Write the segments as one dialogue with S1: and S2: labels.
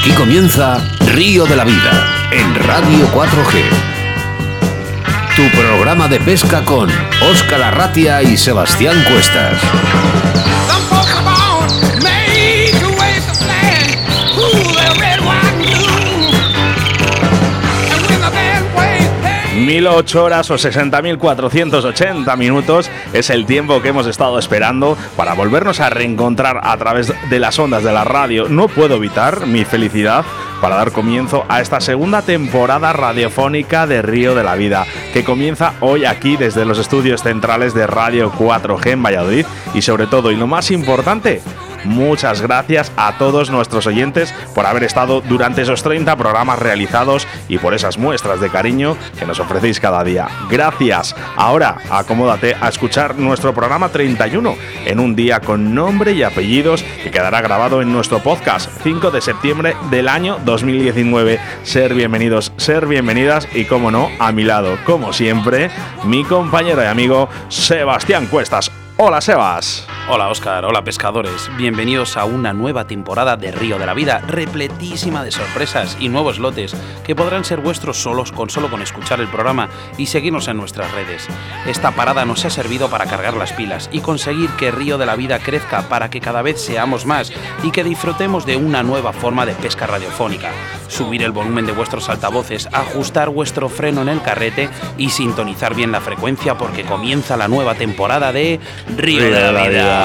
S1: Aquí comienza Río de la Vida en Radio 4G. Tu programa de pesca con Óscar Arratia y Sebastián Cuestas.
S2: 1008 horas o 60.480 minutos es el tiempo que hemos estado esperando para volvernos a reencontrar a través de las ondas de la radio. No puedo evitar mi felicidad para dar comienzo a esta segunda temporada radiofónica de Río de la Vida, que comienza hoy aquí desde los estudios centrales de Radio 4G en Valladolid y sobre todo, y lo más importante, Muchas gracias a todos nuestros oyentes por haber estado durante esos 30 programas realizados y por esas muestras de cariño que nos ofrecéis cada día. Gracias. Ahora acomódate a escuchar nuestro programa 31 en un día con nombre y apellidos que quedará grabado en nuestro podcast 5 de septiembre del año 2019. Ser bienvenidos, ser bienvenidas y como no, a mi lado, como siempre, mi compañero y amigo Sebastián Cuestas. Hola Sebas.
S3: Hola Oscar, hola pescadores, bienvenidos a una nueva temporada de Río de la Vida, repletísima de sorpresas y nuevos lotes que podrán ser vuestros solos con solo con escuchar el programa y seguirnos en nuestras redes. Esta parada nos ha servido para cargar las pilas y conseguir que Río de la Vida crezca para que cada vez seamos más y que disfrutemos de una nueva forma de pesca radiofónica. Subir el volumen de vuestros altavoces, ajustar vuestro freno en el carrete y sintonizar bien la frecuencia porque comienza la nueva temporada de Río, de la Vida.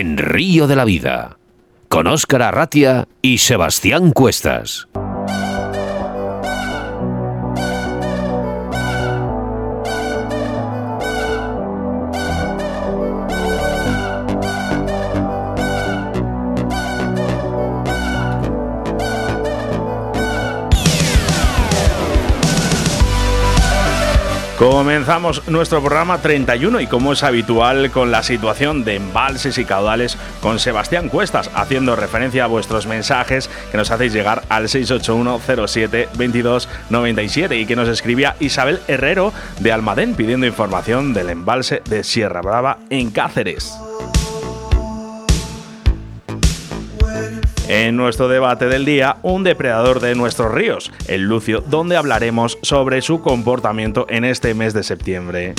S1: En Río de la Vida con Óscar Arratia y Sebastián Cuestas.
S2: Comenzamos nuestro programa 31 y como es habitual con la situación de embalses y caudales con Sebastián Cuestas, haciendo referencia a vuestros mensajes que nos hacéis llegar al 681072297 y que nos escribía Isabel Herrero de Almadén pidiendo información del embalse de Sierra Brava en Cáceres. En nuestro debate del día, un depredador de nuestros ríos, el lucio, donde hablaremos sobre su comportamiento en este mes de septiembre.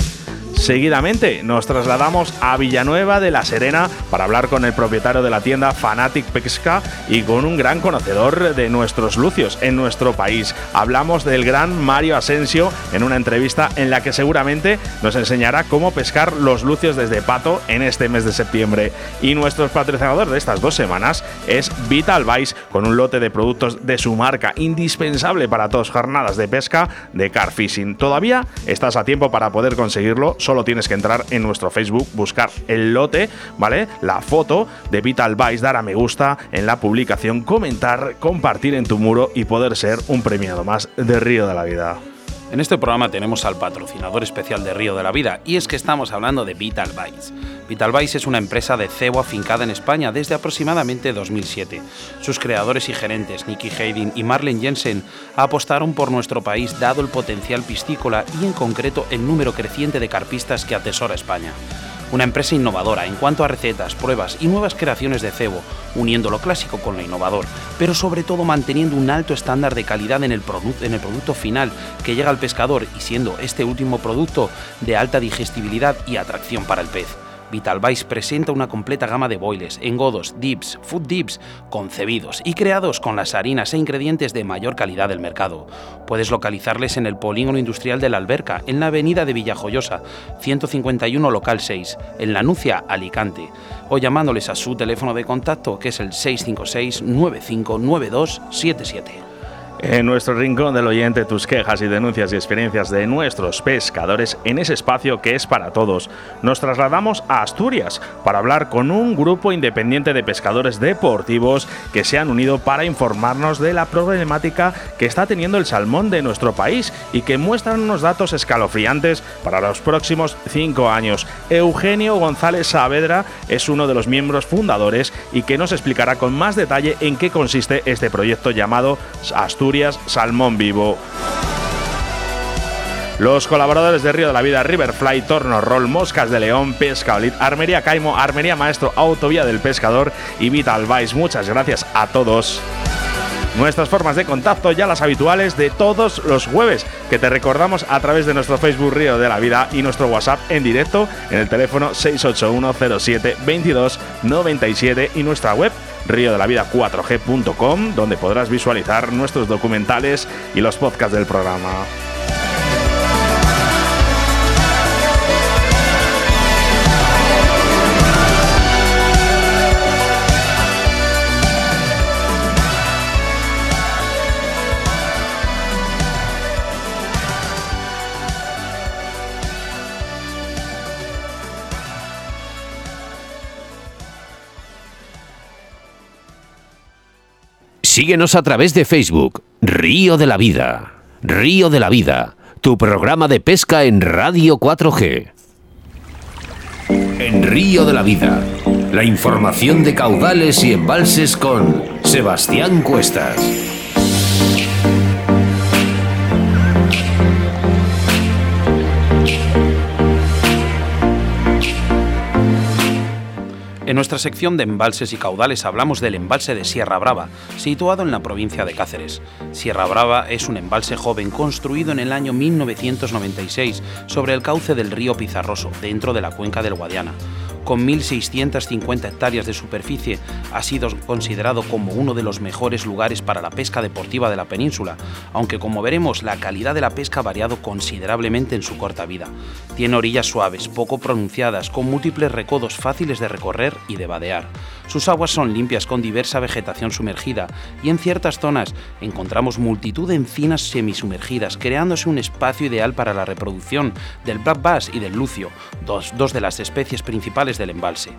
S2: Seguidamente nos trasladamos a Villanueva de la Serena para hablar con el propietario de la tienda Fanatic Pesca y con un gran conocedor de nuestros lucios en nuestro país. Hablamos del gran Mario Asensio en una entrevista en la que seguramente nos enseñará cómo pescar los lucios desde Pato en este mes de septiembre. Y nuestro patrocinador de estas dos semanas es Vital Vice con un lote de productos de su marca indispensable para todas jornadas de pesca de car fishing. Todavía estás a tiempo para poder conseguirlo tienes que entrar en nuestro Facebook, buscar el lote, ¿vale? La foto de Vital Vice, dar a me gusta en la publicación, comentar, compartir en tu muro y poder ser un premiado más de Río de la Vida.
S3: En este programa tenemos al patrocinador especial de Río de la Vida y es que estamos hablando de Vital Vice. Vital Vice es una empresa de cebo afincada en España desde aproximadamente 2007. Sus creadores y gerentes, Nicky Hayden y Marlene Jensen, apostaron por nuestro país dado el potencial piscícola y en concreto el número creciente de carpistas que atesora España. Una empresa innovadora en cuanto a recetas, pruebas y nuevas creaciones de cebo, uniendo lo clásico con lo innovador, pero sobre todo manteniendo un alto estándar de calidad el, en el producto final que llega al pescador y siendo este último producto de alta digestibilidad y atracción para el pez. Vital Vice presenta una completa gama de boiles, engodos, dips, food dips, concebidos y creados con las harinas e ingredientes de mayor calidad del mercado. Puedes localizarles en el polígono industrial de la Alberca, en la avenida de Villajoyosa, 151 local 6, en La Nucia, Alicante, o llamándoles a su teléfono de contacto que es el 656 959277.
S2: En nuestro rincón del oyente, tus quejas y denuncias y experiencias de nuestros pescadores en ese espacio que es para todos. Nos trasladamos a Asturias para hablar con un grupo independiente de pescadores deportivos que se han unido para informarnos de la problemática que está teniendo el salmón de nuestro país y que muestran unos datos escalofriantes para los próximos cinco años. Eugenio González Saavedra es uno de los miembros fundadores y que nos explicará con más detalle en qué consiste este proyecto llamado Asturias Salmón Vivo. Los colaboradores de Río de la Vida, Riverfly, Torno Roll, Moscas de León, Pesca Armería Caimo, Armería Maestro, Autovía del Pescador y Vital Vice. Muchas gracias a todos. Nuestras formas de contacto ya las habituales de todos los jueves, que te recordamos a través de nuestro Facebook Río de la Vida y nuestro WhatsApp en directo en el teléfono 681072297 y nuestra web río de la vida 4G.com, donde podrás visualizar nuestros documentales y los podcasts del programa.
S1: Síguenos a través de Facebook, Río de la Vida. Río de la Vida, tu programa de pesca en Radio 4G. En Río de la Vida, la información de caudales y embalses con Sebastián Cuestas.
S3: En nuestra sección de embalses y caudales hablamos del embalse de Sierra Brava, situado en la provincia de Cáceres. Sierra Brava es un embalse joven construido en el año 1996 sobre el cauce del río Pizarroso, dentro de la cuenca del Guadiana con 1.650 hectáreas de superficie, ha sido considerado como uno de los mejores lugares para la pesca deportiva de la península, aunque como veremos la calidad de la pesca ha variado considerablemente en su corta vida. Tiene orillas suaves, poco pronunciadas, con múltiples recodos fáciles de recorrer y de vadear. Sus aguas son limpias con diversa vegetación sumergida y en ciertas zonas encontramos multitud de encinas semisumergidas, creándose un espacio ideal para la reproducción del black bass y del lucio, dos, dos de las especies principales del embalse.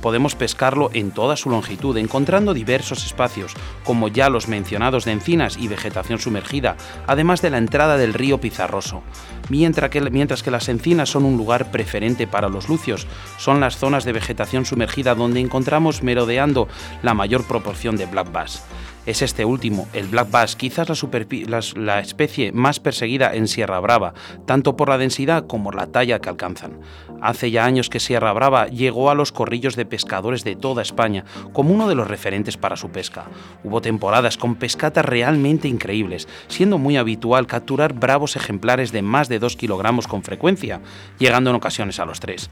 S3: Podemos pescarlo en toda su longitud, encontrando diversos espacios, como ya los mencionados de encinas y vegetación sumergida, además de la entrada del río Pizarroso. Mientras que, mientras que las encinas son un lugar preferente para los lucios, son las zonas de vegetación sumergida donde encontramos merodeando la mayor proporción de black bass. Es este último, el black bass, quizás la, especie más perseguida en Sierra Brava, tanto por la densidad como la talla que alcanzan. Hace ya años que Sierra Brava llegó a los corrillos de pescadores de toda España como uno de los referentes para su pesca. Hubo temporadas con pescatas realmente increíbles, siendo muy habitual capturar bravos ejemplares de más de 2 kilogramos con frecuencia, llegando en ocasiones a los 3.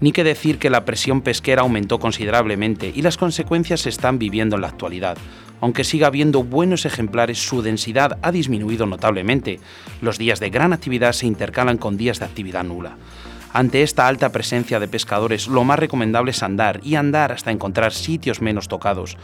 S3: Ni que decir que la presión pesquera aumentó considerablemente y las consecuencias se están viviendo en la actualidad. Aunque siga habiendo buenos ejemplares, su densidad ha disminuido notablemente. Los días de gran actividad se intercalan con días de actividad nula. Ante esta alta presencia de pescadores, lo más recomendable es andar y andar hasta encontrar sitios menos tocados.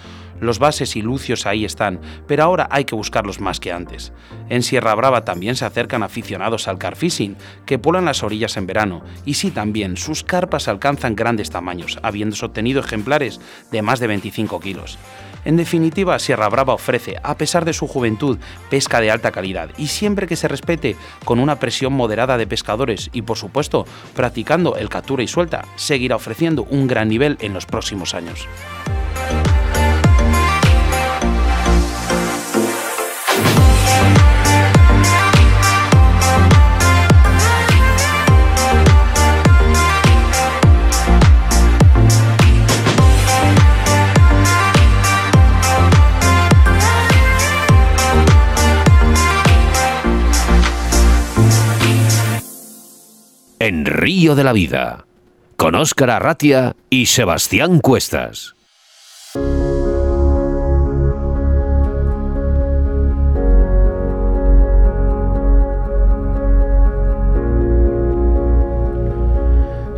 S3: Los bases y lucios ahí están, pero ahora hay que buscarlos más que antes. En Sierra Brava también se acercan aficionados al carfishing, que polan las orillas en verano, y sí también sus carpas alcanzan grandes tamaños, habiéndose obtenido ejemplares de más de 25 kilos. En definitiva, Sierra Brava ofrece, a pesar de su juventud, pesca de alta calidad y siempre que se respete con una presión moderada de pescadores y, por supuesto, practicando el captura y suelta, seguirá ofreciendo un gran nivel en los próximos años.
S1: En Río de la Vida, con Óscar Arratia y Sebastián Cuestas.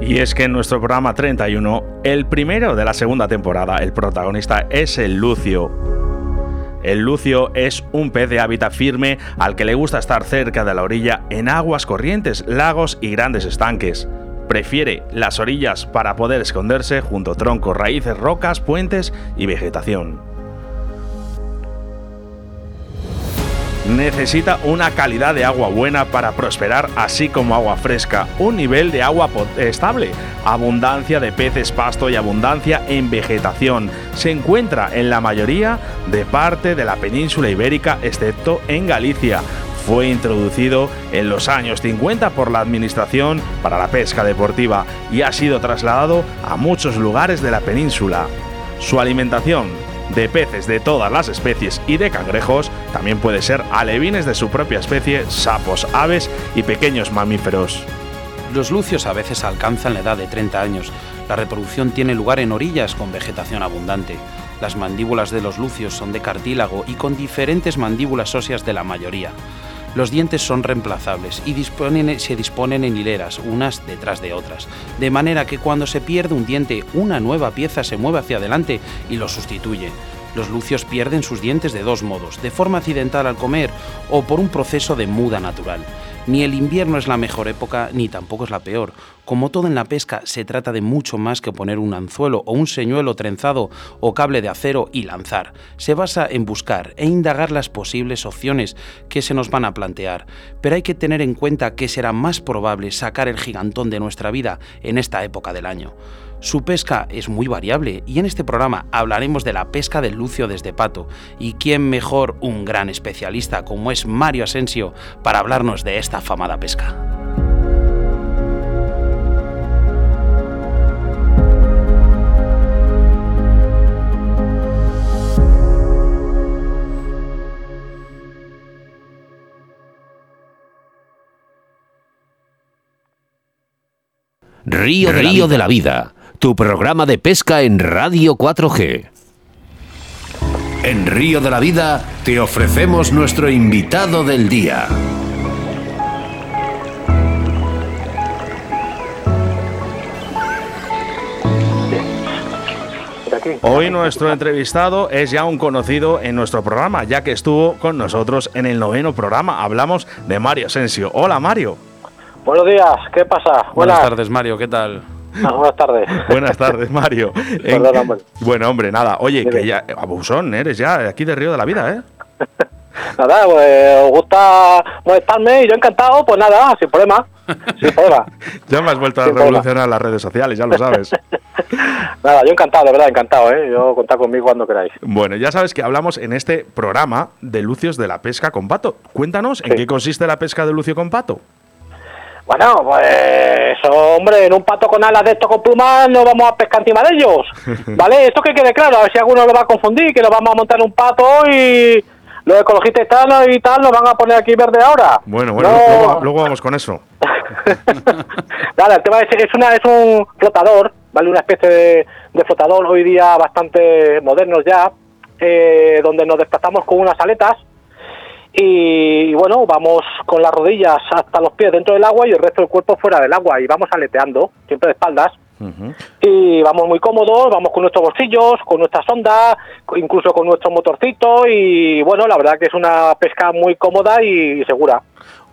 S2: Y es que en nuestro programa 31, el primero de la segunda temporada, el protagonista es el Lucio, El lucio es un pez de hábitat firme al que le gusta estar cerca de la orilla en aguas corrientes, lagos y grandes estanques. Prefiere las orillas para poder esconderse junto a troncos, raíces, rocas, puentes y vegetación. Necesita una calidad de agua buena para prosperar, así como agua fresca, un nivel de agua estable, abundancia de peces, pasto y abundancia en vegetación. Se encuentra en la mayoría de parte de la península ibérica, excepto en Galicia. Fue introducido en los años 50 por la Administración para la Pesca Deportiva y ha sido trasladado a muchos lugares de la península. Su alimentación de peces de todas las especies y de cangrejos, también puede ser alevines de su propia especie, sapos, aves y pequeños mamíferos.
S3: Los lucios a veces alcanzan la edad de 30 años. La reproducción tiene lugar en orillas con vegetación abundante. Las mandíbulas de los lucios son de cartílago y con diferentes mandíbulas óseas de la mayoría. Los dientes son reemplazables y se disponen en hileras, unas detrás de otras, de manera que cuando se pierde un diente, una nueva pieza se mueve hacia adelante y lo sustituye. Los lucios pierden sus dientes de dos modos, de forma accidental al comer o por un proceso de muda natural. Ni el invierno es la mejor época, ni tampoco es la peor. Como todo en la pesca, se trata de mucho más que poner un anzuelo o un señuelo trenzado o cable de acero y lanzar. Se basa en buscar e indagar las posibles opciones que se nos van a plantear. Pero hay que tener en cuenta que será más probable sacar el gigantón de nuestra vida en esta época del año. Su pesca es muy variable y en este programa hablaremos de la pesca del lucio desde pato. ¿Y quién mejor un gran especialista como es Mario Asensio para hablarnos de esta afamada pesca?
S1: Río, Río de la Vida tu programa de pesca en Radio 4G. En Río de la Vida te ofrecemos nuestro invitado del día.
S2: Hoy nuestro entrevistado es ya un conocido en nuestro programa, ya que estuvo con nosotros en el noveno programa. Hablamos de Mario Asensio. Hola Mario.
S4: Buenos días, ¿qué pasa?
S3: Buenas tardes Mario, ¿qué tal?
S4: Ah, buenas tardes.
S2: buenas tardes, Mario. Bueno, hombre, nada. Oye, que ya, abusón, eres ya aquí de Río de la Vida, ¿eh?
S4: nada, pues os gusta molestarme y yo encantado, pues nada, sin problema. Sin problema.
S2: ya me has vuelto a revolucionar las redes sociales, ya lo sabes.
S4: nada, yo encantado, de verdad, encantado, ¿eh? Yo contad conmigo cuando queráis.
S2: Bueno, ya sabes que hablamos en este programa de Lucios de la pesca con pato. Cuéntanos, ¿en qué consiste la pesca de lucio con pato?
S4: Bueno, pues hombre, en un pato con alas de esto con plumas no vamos a pescar encima de ellos, ¿vale? Esto que quede claro, a ver si alguno lo va a confundir, que nos vamos a montar un pato y los ecologistas tal y tal nos van a poner aquí verde ahora.
S2: Bueno, bueno, luego, vamos con eso.
S4: Dale, el tema es, es, una, es un flotador, ¿vale? Una especie de, flotador hoy día bastante modernos ya, eh, donde nos desplazamos con unas aletas y, bueno, vamos con las rodillas hasta los pies dentro del agua y el resto del cuerpo fuera del agua y vamos aleteando, siempre de espaldas. Y vamos muy cómodos, vamos con nuestros bolsillos, con nuestra sonda, incluso con nuestro motorcito y bueno, la verdad que es una pesca muy cómoda y segura.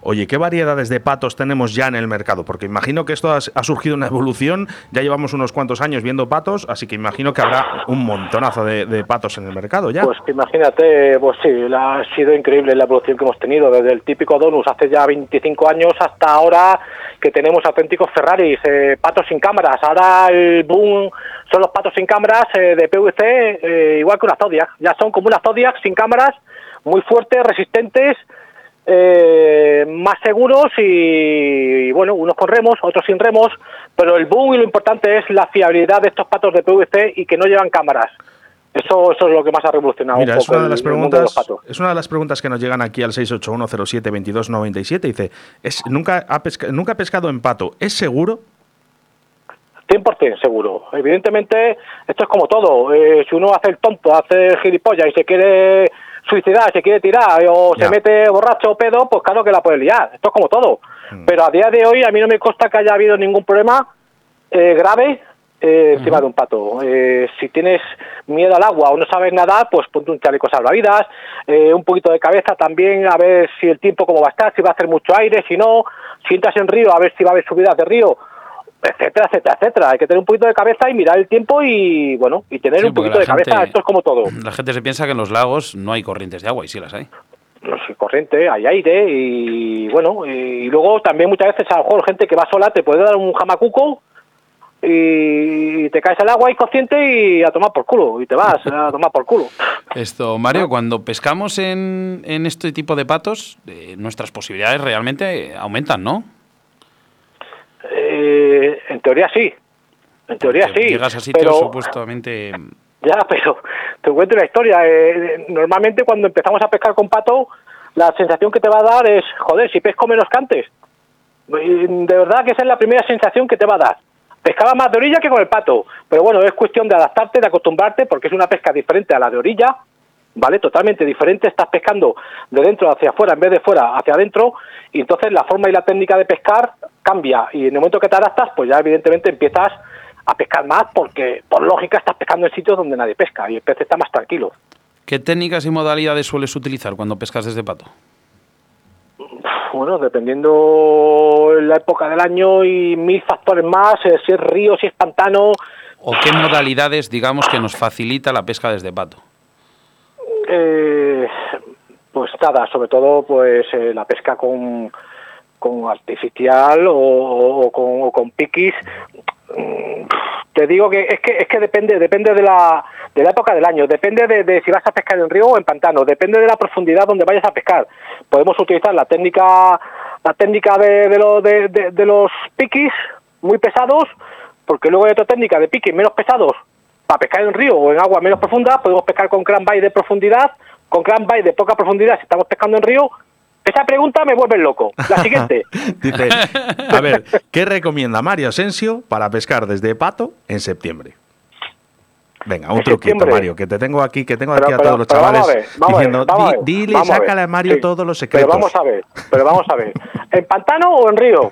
S2: Oye, ¿qué variedades de patos tenemos ya en el mercado? Porque imagino que esto ha, surgido una evolución, ya llevamos unos cuantos años viendo patos, así que imagino que habrá un montonazo de, patos en el mercado ya.
S4: Pues imagínate, pues sí, ha sido increíble la evolución que hemos tenido, desde el típico Donus hace ya 25 años hasta ahora que tenemos auténticos Ferraris, eh, patos sin cámaras, ahora el boom son los patos sin cámaras eh, de PVC, eh, igual que una Zodiac, ya son como una Zodiac sin cámaras, muy fuertes, resistentes, eh, más seguros y, bueno, unos con remos, otros sin remos, pero el boom y lo importante es la fiabilidad de estos patos de PVC y que no llevan cámaras. Eso, eso es lo que más ha revolucionado.
S2: Mira, es, una de las preguntas, es una de las preguntas que nos llegan aquí al 681072297. Dice, es, ¿nunca, ha ¿nunca ha pescado en pato? ¿Es seguro?
S4: 100% seguro. Evidentemente, esto es como todo. Eh, si uno hace el tonto, hace el gilipollas y se quiere suicidar, se quiere tirar o se mete borracho o pedo, pues claro que la puede liar. Esto es como todo. Mm. Pero a día de hoy a mí no me consta que haya habido ningún problema eh, grave eh, encima de un pato. Eh, si tienes miedo al agua o no sabes nadar, pues ponte un chaleco salvavidas, eh, un poquito de cabeza también, a ver si el tiempo cómo va a estar, si va a hacer mucho aire, si no, si entras en río, a ver si va a haber subidas de río, etcétera, etcétera, etcétera. Hay que tener un poquito de cabeza y mirar el tiempo y, bueno, y tener
S3: Sí,
S4: un poquito de cabeza, esto es como todo.
S3: La gente se piensa que en los lagos no hay corrientes de agua y sí las hay.
S4: no sé, corriente, hay aire y bueno, y luego también muchas veces a lo mejor gente que va sola te puede dar un jamacuco y te caes al agua inconsciente y a tomar por culo, y te vas a tomar por culo.
S3: Esto, Mario, cuando pescamos en, en este tipo de patos, eh, nuestras posibilidades realmente aumentan, ¿no?
S4: Eh, en teoría sí, en teoría
S3: Porque
S4: sí,
S3: Llegas a sitios
S4: pero
S3: supuestamente...
S4: ya, pero te cuento una historia. eh, normalmente cuando empezamos a pescar con pato, la sensación que te va a dar es, joder, si pesco menos que antes. De verdad que esa es la primera sensación que te va a dar. Pescaba más de orilla que con el pato, pero bueno, es cuestión de adaptarte, de acostumbrarte, porque es una pesca diferente a la de orilla, ¿vale? Totalmente diferente, estás pescando de dentro hacia afuera en vez de fuera hacia adentro, y entonces la forma y la técnica de pescar cambia, y en el momento que te adaptas, pues ya evidentemente empiezas a pescar más, porque por lógica estás pescando en sitios donde nadie pesca, y el pez está más tranquilo.
S3: ¿Qué técnicas y modalidades sueles utilizar cuando pescas desde pato?
S4: Bueno, dependiendo la época del año y mil factores más, eh, si es río, si es pantano,
S3: ¿O qué modalidades, digamos, que nos facilita la pesca desde pato?
S4: Eh, pues nada, sobre todo pues eh, la pesca con, con artificial o, con, o con piquis. Mm, Te digo que es que es que depende depende de la, de la época del año, depende de, si vas a pescar en río o en pantano, depende de la profundidad donde vayas a pescar. Podemos utilizar la técnica la técnica de, de, lo- de- de los piquis muy pesados, porque luego hay otra técnica de piquis menos pesados para pescar en río o en agua menos profunda, podemos pescar con cranbait de profundidad, con cranbait de poca profundidad si estamos pescando en río. Esa pregunta me vuelve loco. La siguiente.
S2: Dice, a ver, ¿qué recomienda Mario Asensio para pescar desde pato en septiembre? Venga, un truquito. Mario, que te tengo aquí, que tengo
S4: Pero-
S2: aquí a
S4: pero-
S2: todos los chavales
S4: a ver, ver,
S2: diciendo,
S4: vamos a
S2: "Di-
S4: ver,
S2: dile,
S4: vamos a ver".
S2: sácale a Mario
S4: Sí,
S2: todos los secretos.
S4: Pero vamos a ver, pero vamos a ver. ¿En pantano o en río?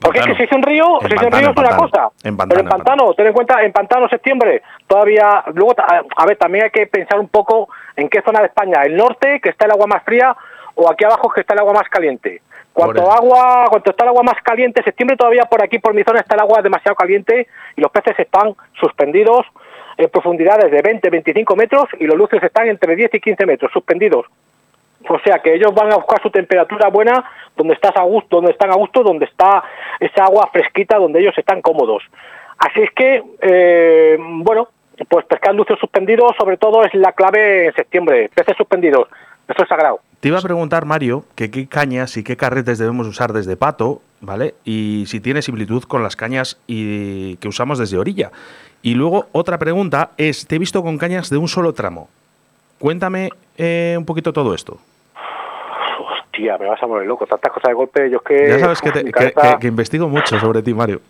S4: Porque es que si es en río,
S2: En
S4: si es en río es una cosa.
S2: En pantano,
S4: pero en pantano, ten en cuenta, en pantano, septiembre, todavía, luego, a ver, también hay que pensar un poco en qué zona de España, el norte, que está el agua más fría, o aquí abajo, que está el agua más caliente. Cuanto agua, cuanto está el agua más caliente, septiembre todavía por aquí, por mi zona, está el agua demasiado caliente y los peces están suspendidos en profundidades de 20, 25 metros y los luces están entre 10 y 15 metros, suspendidos. O sea que ellos van a buscar su temperatura buena donde estás a gusto, donde están a gusto, donde está esa agua fresquita, donde ellos están cómodos. Así es que, eh, bueno, pues pescar luces suspendidos sobre todo es la clave en septiembre. Peces suspendidos, eso es sagrado.
S2: Te iba a preguntar, Mario, que qué cañas y qué carretes debemos usar desde pato, ¿vale? Y si tiene similitud con las cañas y que usamos desde orilla. Y luego otra pregunta es, te he visto con cañas de un solo tramo. Cuéntame eh, un poquito todo esto.
S4: Hostia, me vas a poner loco. Tantas cosas de golpe, yo es que...
S2: Ya sabes que, te-
S4: mi
S2: que-
S4: cabeza-
S2: que- que investigo mucho sobre ti, Mario.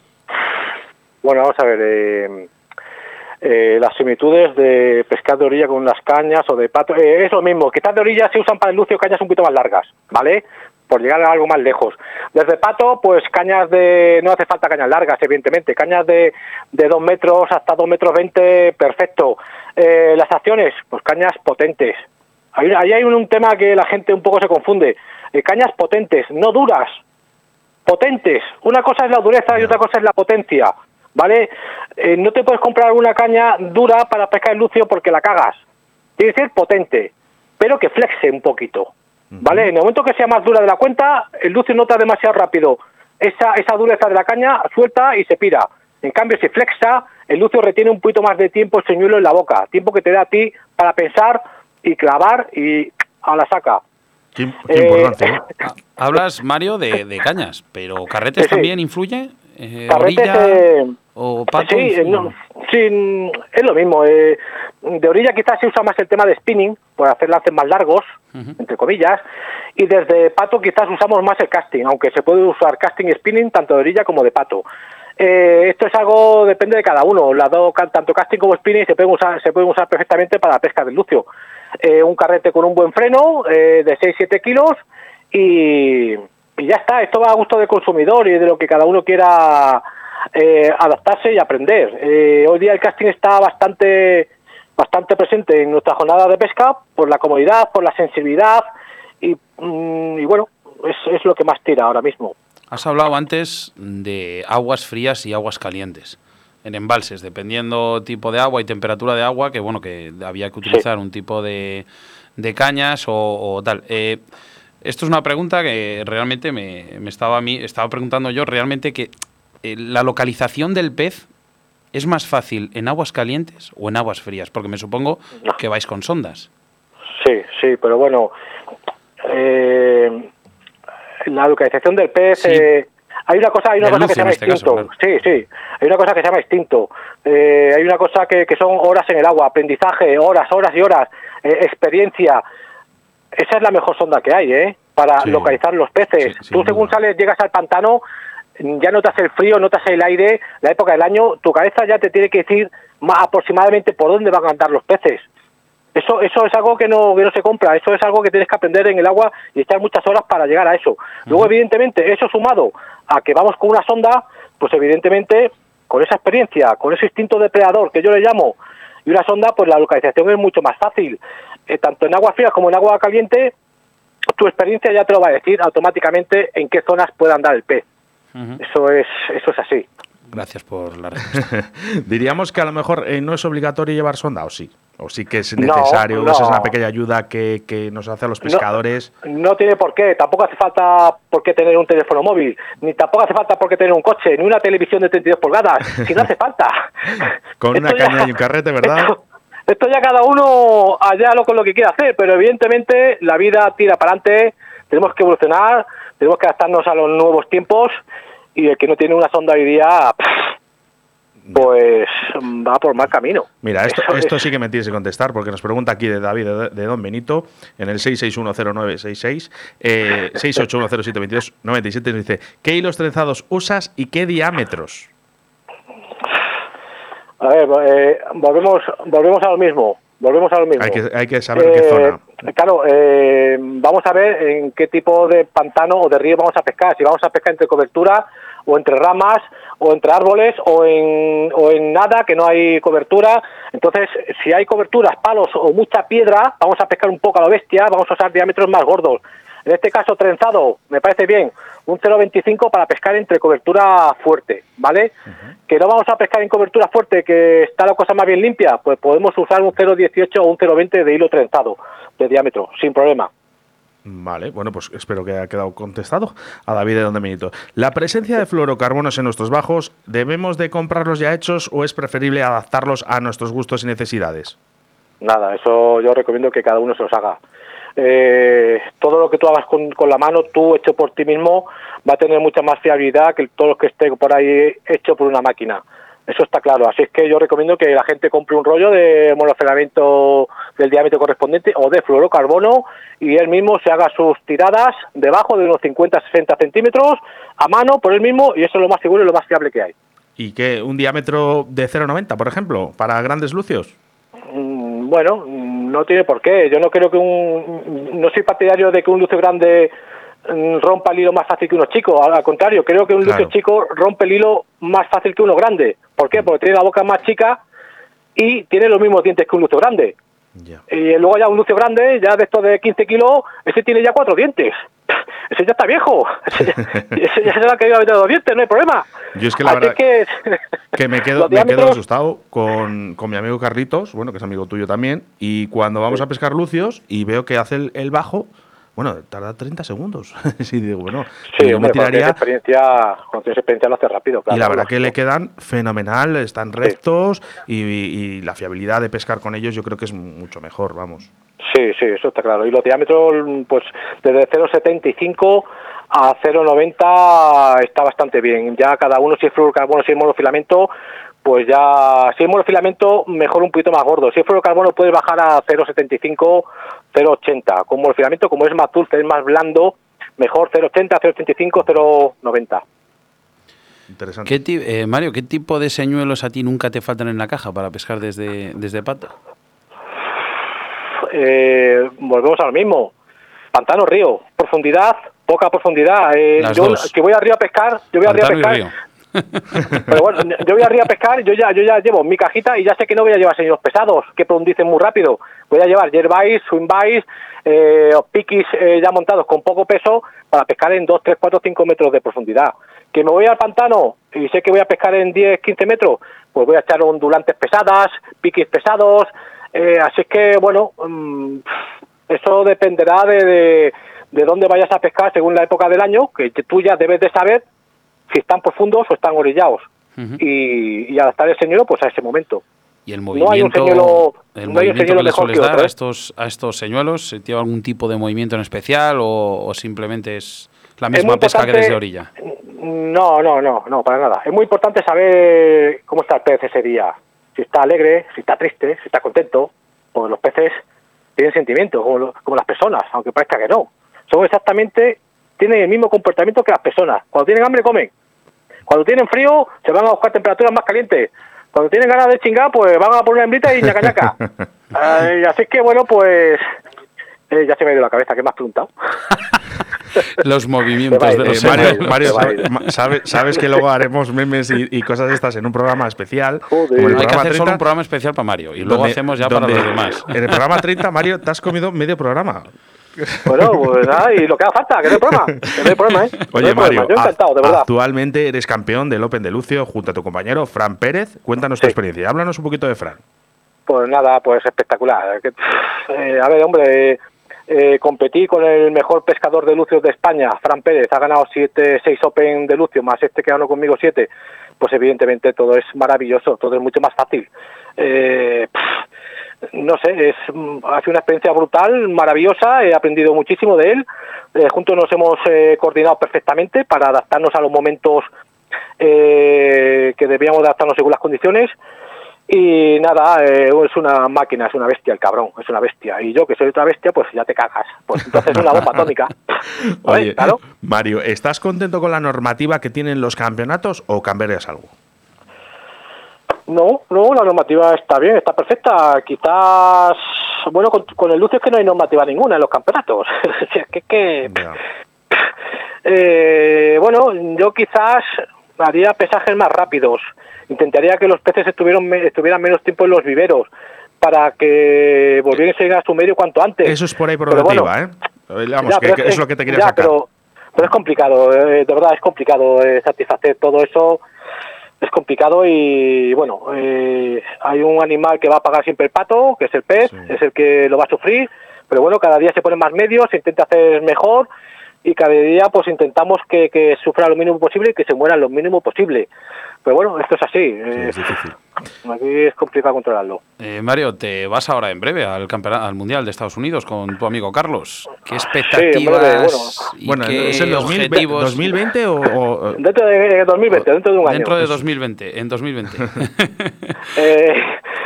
S4: Bueno, vamos a ver. eh, eh, las similitudes de pescar de orilla con las cañas o de pato. eh, es lo mismo. Quizás de orilla se usan para el lucio cañas un poquito más largas, ¿vale? Por llegar a algo más lejos. Desde pato, pues cañas de. No hace falta cañas largas, evidentemente. Cañas de, de 2 metros hasta 2 metros 20, perfecto. Eh, las acciones, pues cañas potentes. Ahí, ahí hay un, un tema que la gente un poco se confunde. Eh, cañas potentes, no duras potentes. Una cosa es la dureza y otra cosa es la potencia, ¿vale? Eh, no te puedes comprar una caña dura para pescar el lucio porque la cagas. Tiene que ser potente, pero que flexe un poquito, ¿vale? En el momento que sea más dura de la cuenta, el lucio nota demasiado rápido esa, esa dureza de la caña, suelta y se pira. En cambio, si flexa, el lucio retiene un poquito más de tiempo el señuelo en la boca, tiempo que te da a ti para pensar y clavar y a la saca.
S2: Qué, qué
S4: Eh,
S2: importante, ¿eh?
S3: Hablas, Mario, de, de cañas, pero ¿carretes
S4: Sí, sí.
S3: también influye? Eh,
S4: Carretes,
S3: ¿Orilla
S4: eh,
S3: o pato?
S4: Sí,
S3: influye?
S4: no, sí, mm, es lo mismo. eh, de orilla quizás se usa más el tema de spinning, por hacer lances más largos, entre comillas, y desde pato quizás usamos más el casting, aunque se puede usar casting y spinning tanto de orilla como de pato. Eh, esto es algo, depende de cada uno. Las dos, tanto casting como spinning se pueden usar, se pueden usar perfectamente para la pesca del lucio. Eh, un carrete con un buen freno eh, de 6-7 kilos y, y ya está. Esto va a gusto del consumidor y de lo que cada uno quiera eh, adaptarse y aprender. Eh, hoy día el casting está bastante bastante presente en nuestra jornada de pesca por la comodidad, por la sensibilidad y, mm, y bueno, es, es lo que más tira ahora mismo.
S3: Has hablado antes de aguas frías y aguas calientes en embalses, dependiendo tipo de agua y temperatura de agua, que bueno, que había que utilizar un tipo de, de cañas o, o tal. Eh, esto es una pregunta que realmente me, me estaba a mí, estaba preguntando yo realmente que eh, la localización del pez es más fácil en aguas calientes o en aguas frías, porque me supongo
S4: No.
S3: que vais con sondas.
S4: Sí, sí, pero bueno, eh, la localización del pez,
S3: Sí.
S4: eh, hay una cosa, hay una cosa que se llama
S3: este caso,
S4: instinto. Sí, sí, hay una cosa que se llama instinto. Eh, hay una cosa que, que son horas en el agua, aprendizaje, horas, horas y horas, eh, experiencia. Esa es la mejor sonda que hay, ¿eh? Para
S2: Sí.
S4: localizar los peces.
S2: Sí,
S4: Tú según
S2: duda.
S4: sales, llegas al pantano, ya notas el frío, notas el aire, la época del año, tu cabeza ya te tiene que decir más aproximadamente por dónde van a andar los peces. Eso, eso es algo que no, que no se compra, eso es algo que tienes que aprender en el agua y echar muchas horas para llegar a eso. Luego, evidentemente, eso sumado a que vamos con una sonda, pues evidentemente, con esa experiencia, con ese instinto depredador que yo le llamo, y una sonda, pues la localización es mucho más fácil. Eh, tanto en agua fría como en agua caliente, tu experiencia ya te lo va a decir automáticamente en qué zonas puede andar el pez. Eso es, eso es así.
S3: Gracias por la respuesta.
S2: Diríamos que a lo mejor eh, no es obligatorio llevar sonda, o sí. O sí que es necesario,
S4: no.
S2: esa es una pequeña ayuda que, que nos hace a los pescadores.
S4: No tiene por qué, tampoco hace falta por qué tener un teléfono móvil, ni tampoco hace falta por qué tener un coche, ni una televisión de 32 pulgadas, si no hace falta.
S2: Con una
S4: ya-
S2: caña y un carrete, ¿verdad?
S4: Esto, esto ya cada uno allá lo con lo que quiera hacer, pero evidentemente la vida tira para adelante, tenemos que evolucionar, tenemos que adaptarnos a los nuevos tiempos y el que no tiene una sonda hoy día, pff, pues va por mal camino.
S2: Mira, esto, esto
S4: es-
S2: sí que me tienes que contestar, porque nos pregunta aquí de David, de, de Don Benito, en el 6610966, eh, 681072297, nos dice, ¿qué hilos trenzados usas y qué diámetros?
S4: A ver, eh, volvemos, volvemos a lo mismo. Volvemos a lo mismo.
S2: Hay que, hay que saber qué
S4: Eh,
S2: zona.
S4: Claro, eh, vamos a ver en qué tipo de pantano o de río vamos a pescar. Si vamos a pescar entre cobertura o entre ramas o entre árboles o en, o en nada, que no hay cobertura. Entonces, si hay coberturas, palos o mucha piedra, vamos a pescar un poco a la bestia, vamos a usar diámetros más gordos. En este caso, trenzado, me parece bien, un 0,25 para pescar entre cobertura fuerte, ¿vale? Que no vamos a pescar en cobertura fuerte, que está la cosa más bien limpia, pues podemos usar un 0,18 o un 0,20 de hilo trenzado de diámetro, sin problema.
S2: Vale, bueno, pues espero que haya quedado contestado a David de Don Benito. ¿La presencia de fluorocarbonos en nuestros bajos, debemos de comprarlos ya hechos o es preferible adaptarlos a nuestros gustos y necesidades?
S4: Nada, eso yo recomiendo que cada uno se los haga. Eh, todo lo que tú hagas con, con la mano, tú hecho por ti mismo, va a tener mucha más fiabilidad que todo lo que esté por ahí hecho por una máquina. Eso está claro. Así es que yo recomiendo que la gente compre un rollo de monofilamento del diámetro correspondiente o de fluorocarbono y él mismo se haga sus tiradas debajo de unos 50-60 centímetros a mano por él mismo y eso es lo más seguro y lo más fiable que hay.
S2: ¿Y qué? ¿Un diámetro de 0,90, por ejemplo, para grandes lucios?
S4: Mm, Bueno, mm, no tiene por qué. Yo no creo que un. No soy partidario de que un lucio grande rompa el hilo más fácil que uno chico. Al contrario, creo que un lucio chico rompe el hilo más fácil que uno grande. ¿Por qué? Porque tiene la boca más chica y tiene los mismos dientes que un lucio grande.
S2: Ya.
S4: Y luego ya un lucio grande, ya de estos de 15 kilos, ese tiene ya cuatro dientes. Ese ya está viejo. Ese ya, ese ya se le ha caído a meter los dientes, no hay problema.
S2: Yo es que la
S4: Así
S2: verdad-
S4: que,
S2: Que me quedo, me quedo asustado con, con mi amigo Carlitos, bueno, que es amigo tuyo también, y cuando vamos a pescar lucios y veo que hace el, el bajo, bueno, tarda 30 segundos. sí, digo, bueno,
S4: Sí,
S2: yo me
S4: hombre, tienes
S2: tiraría
S4: experiencia, cuando tienes experiencia lo hace rápido, claro.
S2: y la verdad que le quedan fenomenal, están rectos y, y la fiabilidad de pescar con ellos yo creo que es mucho mejor, vamos.
S4: Sí, sí, eso está claro. Y los diámetros, pues desde 0,75 a 0,90 está bastante bien. Ya cada uno, si es fluorocarbono, si es monofilamento, pues ya, si es monofilamento, mejor un poquito más gordo. Si es fluorocarbono, puedes bajar a 0,75, 0,80. Con monofilamento, como es más dulce, es más blando, mejor 0,80, 0,85, 0,90.
S2: Interesante.
S3: ¿Qué ti- eh, Mario, ¿qué tipo de señuelos a ti nunca te faltan en la caja para pescar desde, desde pato?
S4: eh, volvemos a lo mismo. Pantano, río, profundidad, poca profundidad. Eh,
S3: Las
S4: yo
S3: dos.
S4: que voy a río a pescar, yo voy a río a pescar. Pero bueno, yo voy arriba a pescar, yo ya, yo ya llevo mi cajita y ya sé que no voy a llevar señores pesados, que dicen muy rápido. Voy a llevar yerbais, swimbais, eh, piquis eh, ya montados con poco peso para pescar en 2, 3, 4, 5 metros de profundidad. Que me voy al pantano y sé que voy a pescar en 10, 15 metros, pues voy a echar ondulantes pesadas, piquis pesados. Eh, así que, bueno, mm, eso dependerá de, de, dónde vayas a pescar según la época del año, que tú ya debes de saber si están profundos o están orillados. y, adaptar el señuelo pues a ese momento.
S3: ¿Y el movimiento, no el movimiento que le sueles dar a estos, a estos señuelos? ¿Tiene algún tipo de movimiento en especial o, simplemente es la misma pesca que desde orilla?
S4: No, no, no, no, para nada. Es muy importante saber cómo está el pez ese día. Si está alegre, si está triste, si está contento. Pues los peces tienen sentimientos, como, como las personas, aunque parezca que no. Son exactamente, tienen el mismo comportamiento que las personas. Cuando tienen hambre, comen. Cuando tienen frío, se van a buscar temperaturas más calientes. Cuando tienen ganas de chingar, pues van a poner una hembrita y ñaca ñaca. así que, bueno, pues eh, ya se me ha ido la cabeza, ¿qué me has preguntado?
S3: los movimientos de los
S2: Mario, Mario sabes, sabes, que luego haremos memes y, cosas estas en un programa especial.
S3: Hay que hacer solo un programa especial para Mario y luego hacemos ya para los demás.
S2: En el programa 30, Mario, te has comido medio programa.
S4: Bueno, pues nada, y lo que haga falta, que no hay problema. Que no hay problema, ¿eh?
S2: Oye, Mario, Yo encantado, de verdad. actualmente eres campeón del Open de Lucio junto a tu compañero Fran Pérez. Cuéntanos tu experiencia. Háblanos un poquito de Fran.
S4: Pues nada, pues espectacular. Eh, a ver, hombre, eh, competí con el mejor pescador de lucios de España, Fran Pérez. Ha ganado 7, 6 Open de lucio, más este que ganó conmigo 7. Pues evidentemente todo es maravilloso, todo es mucho más fácil. Eh, no sé, es, mm, ha sido una experiencia brutal, maravillosa, he aprendido muchísimo de él, eh, juntos nos hemos eh, coordinado perfectamente para adaptarnos a los momentos eh, que debíamos adaptarnos según las condiciones y nada, es una máquina, es una bestia el cabrón, es una bestia. Y yo que soy otra bestia, pues ya te cagas. Pues entonces es una bomba atómica.
S2: Oye, Mario, ¿estás contento con la normativa que tienen los campeonatos o cambiarías algo?
S4: No, no, la normativa está bien, está perfecta. Quizás, bueno, con, el Lucio es que no hay normativa ninguna en los campeonatos. es que, eh, bueno, yo quizás haría pesajes más rápidos. Intentaría que los peces estuvieran, estuvieran menos tiempo en los viveros para que volviesen a su medio cuanto antes.
S2: Eso es por ahí progresiva, ¿eh? Vamos, que, es, lo que te quería sacar.
S4: Pero, pero es complicado, eh, de verdad es complicado eh, satisfacer todo eso es complicado y bueno, eh, hay un animal que va a pagar siempre el pato, que es el pez, es el que lo va a sufrir, pero bueno, cada día se ponen más medios, se intenta hacer mejor y cada día pues intentamos que, que sufra lo mínimo posible y que se muera lo mínimo posible. Pero bueno, esto es así. es difícil. Aquí es complicado controlarlo.
S3: Eh, Mario, te vas ahora en breve al campeonato, al Mundial de Estados Unidos con tu amigo Carlos. ¿Qué expectativas
S2: bueno, ¿es el 2020 o,
S4: Dentro de 2020, dentro de un año.
S3: Dentro de 2020, en 2020.
S4: eh,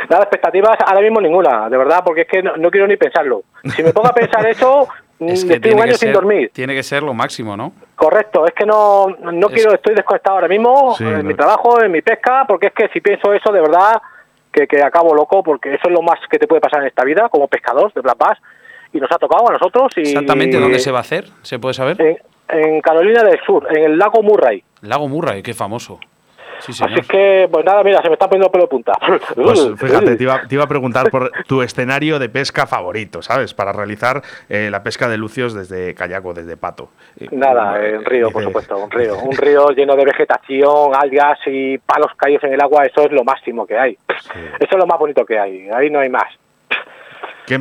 S4: nada, expectativas ahora mismo ninguna, de verdad, porque es que no, quiero ni pensarlo. Si me pongo a pensar eso, estoy un año sin dormir.
S3: Tiene que ser lo máximo, ¿no?
S4: Correcto, es que no, no quiero, estoy desconectado ahora mismo en mi trabajo, en mi pesca, porque es que si pienso eso de verdad que, que, acabo loco, porque eso es lo más que te puede pasar en esta vida como pescador de Black Bass, y nos ha tocado a nosotros. Y,
S3: Exactamente, ¿dónde se va a hacer? ¿Se puede saber?
S4: En, en Carolina del Sur, en el lago Murray.
S3: Lago Murray, qué famoso.
S4: Así que, pues nada, mira, se me está poniendo pelo punta.
S2: Pues fíjate, te iba, a preguntar por tu escenario de pesca favorito, ¿sabes? Para realizar eh, la pesca de lucios desde kayak o desde pato.
S4: Nada, en río, por supuesto, un río. Un río lleno de vegetación, algas y palos caídos en el agua, eso es lo máximo que hay. Eso es lo más bonito que hay, ahí no hay más.
S2: ¿Qué,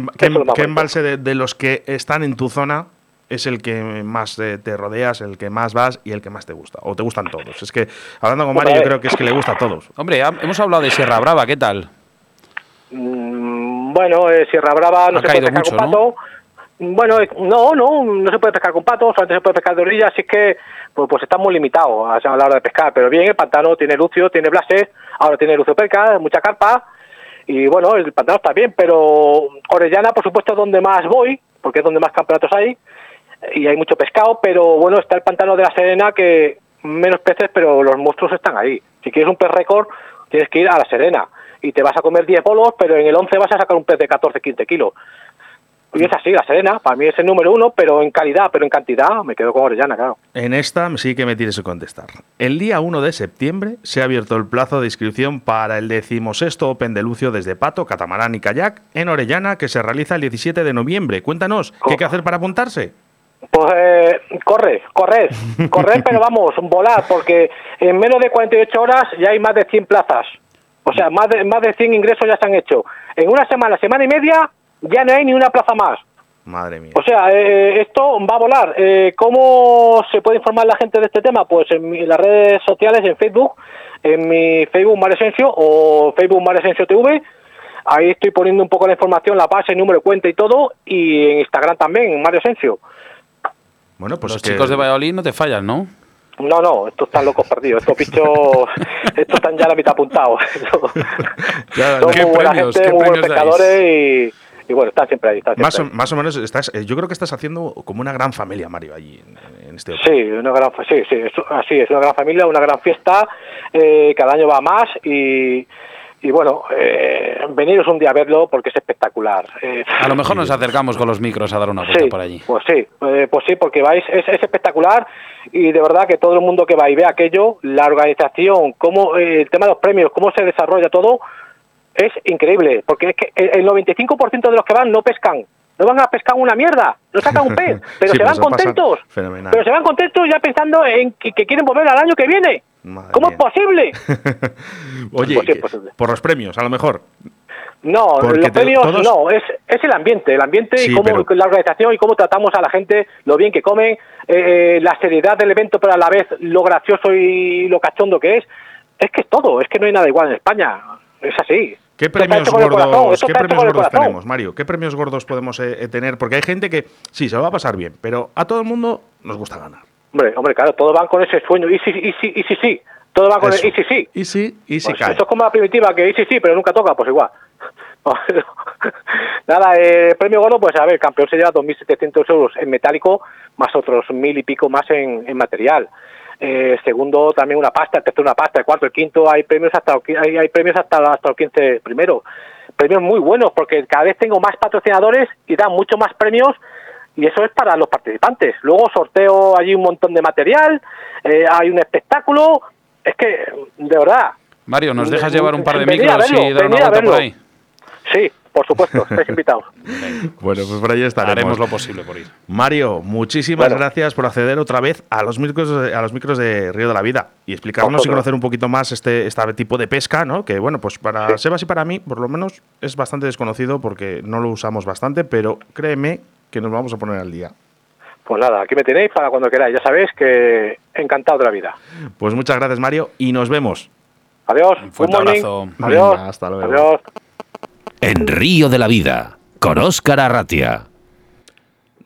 S2: embalse de los que están en tu zona es el que más te rodeas, el que más vas y el que más te gusta. O te gustan todos. Es que hablando con Mario, yo creo que es que le gusta a todos.
S3: Hombre, hemos hablado de Sierra Brava, ¿qué tal?
S4: Mm, bueno, eh, Sierra Brava no se puede pescar con pato. Bueno, eh, no, no, no se puede pescar con pato, solamente se puede pescar de orilla, así que pues, pues está muy limitado a la hora de pescar. Pero bien, el pantano tiene lucio, tiene blases, ahora tiene lucio perca, mucha carpa. Y bueno, el pantano está bien, pero Orellana, por supuesto, es donde más voy, porque es donde más campeonatos hay y hay mucho pescado, pero bueno, está el pantano de la Serena que menos peces, pero los monstruos están ahí. Si quieres un pez récord, tienes que ir a la Serena y te vas a comer 10 bolos, pero en el 11 vas a sacar un pez de 14, 15 kilos. Y es así, la Serena, para mí es el número uno, pero en calidad, pero en cantidad, me quedo con Orellana, claro.
S2: En esta sí que me tienes que contestar. El día 1 de septiembre se ha abierto el plazo de inscripción para el decimosexto Open de Lucio desde Pato, Catamarán y Kayak en Orellana, que se realiza el 17 de noviembre. Cuéntanos, ¿qué hay que hacer para apuntarse?
S4: Pues eh, corre, correr, correr, pero vamos, volar, porque en menos de 48 horas ya hay más de 100 plazas. O sea, más de, más de 100 ingresos ya se han hecho. En una semana, semana y media, ya no hay ni una plaza más.
S2: Madre mía.
S4: O sea, eh, esto va a volar. Eh, ¿Cómo se puede informar la gente de este tema? Pues en, mi- en las redes sociales, en Facebook, en mi Facebook Mario Asensio o Facebook Mario Asensio TV. Ahí estoy poniendo un poco la información, la base, el número de cuenta y todo. Y en Instagram también, Mario Asensio.
S2: Bueno, pues
S3: Los chicos de Valladolid no te fallan, ¿no?
S4: No, no, estos están locos perdidos. Estos bichos, estos están ya a la mitad apuntados.
S2: Ya,
S4: Son
S3: ¿qué
S4: muy buena
S3: premios-
S4: gente,
S3: qué
S4: muy buenos pescadores y, y bueno, están siempre ahí. Están
S2: Más o,
S4: siempre ahí.
S2: más o menos estás, eh, yo creo que estás haciendo como una gran familia, Mario, allí en, en este Open.
S4: Sí, una gran, fa- sí, sí, es, así es, una gran familia, una gran fiesta, eh, cada año va más y, y bueno, eh, veniros un día a verlo porque es espectacular. Eh,
S3: A lo mejor nos acercamos con los micros a dar una vuelta
S4: sí,
S3: por allí.
S4: pues sí, eh, pues sí, porque vais, es, es espectacular y de verdad que todo el mundo que va y ve aquello, la organización, cómo, eh, el tema de los premios, cómo se desarrolla todo, es increíble, porque es que el el 95% de los que van no pescan. No van a pescar una mierda, no sacan un pez, pero
S2: Sí,
S4: se van contentos.
S2: fenomenal.
S4: Pero se van contentos ya pensando en que, que quieren volver al año que viene.
S2: Madre
S4: ¿Cómo
S2: mía.
S4: es posible?
S2: Oye,
S4: Pues sí, posible.
S2: por los premios, a lo mejor.
S4: No,
S2: Porque
S4: los premios
S2: todos-
S4: no, es, es el ambiente, el ambiente
S2: Sí,
S4: y cómo
S2: pero-
S4: la organización y cómo tratamos a la gente, lo bien que comen, eh, la seriedad del evento, pero a la vez lo gracioso y lo cachondo que es. Es que es todo, es que no hay nada igual en España. Es así.
S2: ¿Qué premios gordos,
S4: esto
S2: ¿qué
S4: está hecho
S2: premios
S4: con el
S2: gordos
S4: corazón.
S2: tenemos, Mario? ¿Qué premios gordos podemos eh, eh, tener? Porque hay gente que sí, se lo va a pasar bien, pero a todo el mundo nos gusta ganar.
S4: Hombre, hombre, claro, todos van con ese sueño. Y sí, y sí, y sí, sí. Todos van con
S2: Eso.
S4: el y sí, sí.
S2: Y sí, y sí
S4: Pues
S2: cae.
S4: Esto es como la primitiva, que sí, sí, pero nunca toca, pues igual. Nada, eh, premio gordo, pues a ver, el campeón se lleva 2.700 euros en metálico, más otros mil y pico más en, en material. Eh, segundo, también una pasta, el tercero una pasta, el cuarto, el quinto, hay premios hasta hay, hay premios hasta, hasta los 15 primero. Premios muy buenos, porque cada vez tengo más patrocinadores y dan mucho más premios y eso es para los participantes. Luego sorteo allí un montón de material, eh, hay un espectáculo, es que, de verdad,
S3: Mario, ¿nos dejas llevar un par de micros
S4: verlo,
S3: y dar una vuelta por ahí?
S4: Sí, por supuesto, estáis invitados.
S2: Bueno, pues por ahí estaremos.
S3: Haremos lo posible por ir.
S2: Mario, muchísimas
S4: Bueno.
S2: gracias por acceder otra vez a los micros de, a los micros de Río de la Vida y explicarnos y conocer un poquito más este, este tipo de pesca, ¿no? Que bueno, pues para
S4: Sí.
S2: Sebas y para mí, por lo menos, es bastante desconocido porque no lo usamos bastante, pero créeme que nos vamos a poner al día.
S4: Pues nada, aquí me tenéis para cuando queráis. Ya sabéis que encantado de la vida.
S2: Pues muchas gracias, Mario, y nos vemos.
S4: Adiós.
S3: Un fuerte abrazo.
S4: Adiós.
S2: Venga, hasta luego.
S4: Adiós.
S1: En Río de la Vida, con Óscar Arratia.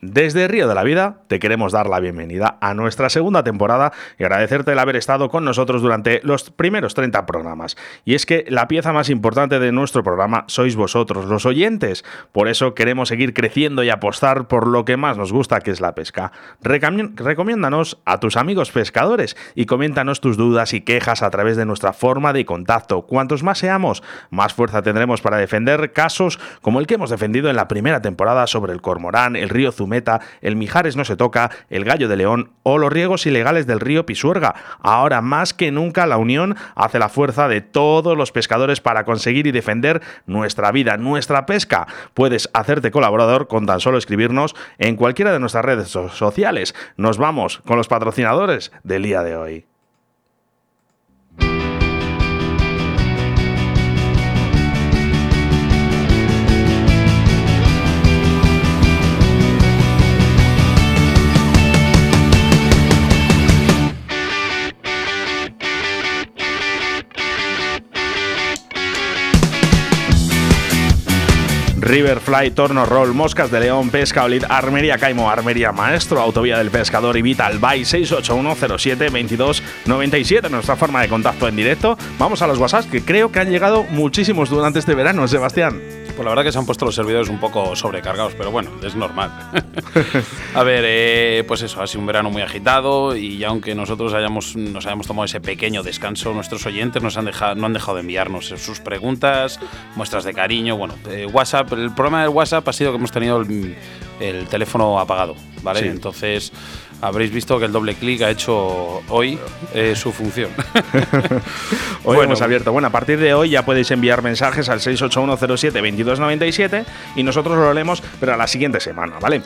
S2: Desde Río de la Vida te queremos dar la bienvenida a nuestra segunda temporada y agradecerte el haber estado con nosotros durante los primeros 30 programas. Y es que la pieza más importante de nuestro programa sois vosotros, los oyentes. Por eso queremos seguir creciendo y apostar por lo que más nos gusta, que es la pesca. Recami- Recomiéndanos a tus amigos pescadores y coméntanos tus dudas y quejas a través de nuestra forma de contacto. Cuantos más seamos, más fuerza tendremos para defender casos como el que hemos defendido en la primera temporada sobre el cormorán, el río Zumeta, el Mijares no se toca, el gallo de león o los riegos ilegales del río Pisuerga. Ahora más que nunca la unión hace la fuerza de todos los pescadores para conseguir y defender nuestra vida, nuestra pesca. Puedes hacerte colaborador con tan solo escribirnos en cualquiera de nuestras redes so- sociales. Nos vamos con los patrocinadores del día de hoy. Riverfly, Torno Roll, Moscas de León, Pesca Olid, Armería Caimo, Armería Maestro, Autovía del Pescador y Vital Bay 681072297, nuestra forma de contacto en directo. Vamos a los WhatsApp que creo que han llegado muchísimos durante este verano, Sebastián.
S3: Pues la verdad que se han puesto los servidores un poco sobrecargados, pero bueno, es normal. a ver, eh, pues eso, ha sido un verano muy agitado y aunque nosotros hayamos, nos hayamos tomado ese pequeño descanso, nuestros oyentes nos han dejado, no han dejado de enviarnos sus preguntas, muestras de cariño. Bueno, eh, WhatsApp, el problema del WhatsApp ha sido que hemos tenido el, teléfono apagado, ¿vale? Entonces habréis visto que el doble clic ha hecho hoy eh, su función.
S2: hoy hemos abierto. Bueno, a partir de hoy ya podéis enviar mensajes al 681072297 y nosotros lo leemos, pero a la siguiente semana, ¿vale?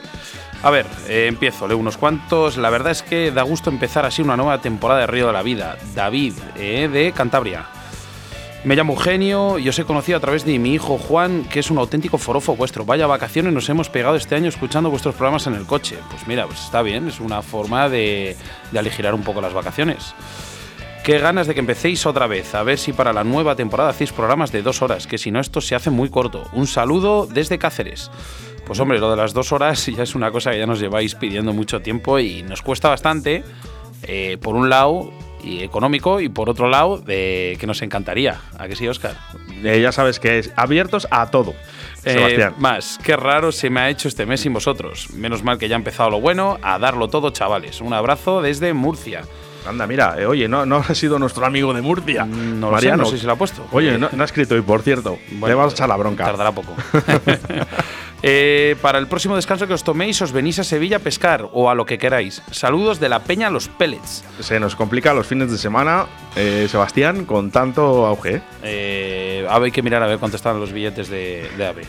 S3: A ver, eh, empiezo, leo unos cuantos. La verdad es que da gusto empezar así una nueva temporada de Río de la Vida. David, eh, de Cantabria. Me llamo Eugenio y os he conocido a través de mi hijo Juan, que es un auténtico forofo vuestro. Vaya vacaciones nos hemos pegado este año escuchando vuestros programas en el coche. Pues mira, pues está bien, es una forma de, de aligerar un poco las vacaciones. Qué ganas de que empecéis otra vez, a ver si para la nueva temporada hacéis programas de dos horas, que si no esto se hace muy corto. Un saludo desde Cáceres. Pues hombre, lo de las dos horas ya es una cosa que ya nos lleváis pidiendo mucho tiempo y nos cuesta bastante. Eh, por un lado, y económico y por otro lado de que nos encantaría. ¿A que sí, Oscar?
S2: Eh, ya sabes que es abiertos a todo.
S3: Eh, Sebastián. Más, qué raro se me ha hecho este mes sin vosotros. Menos mal que ya ha empezado lo bueno, a darlo todo, chavales. Un abrazo desde Murcia.
S2: Anda, mira, eh, oye, no, no ha sido nuestro amigo de Murcia.
S3: Mm, no Mariano. no sé si lo ha puesto.
S2: Oye, no, ha escrito hoy, por cierto. Le vamos a echar la bronca.
S3: Tardará poco. Eh, para el próximo descanso que os toméis, os venís a Sevilla a pescar o a lo que queráis. Saludos de la Peña Los Pellets.
S2: Se nos complica los fines de semana, eh, Sebastián, con tanto auge.
S3: Eh, hay que mirar a ver cuánto están los billetes de, AVE.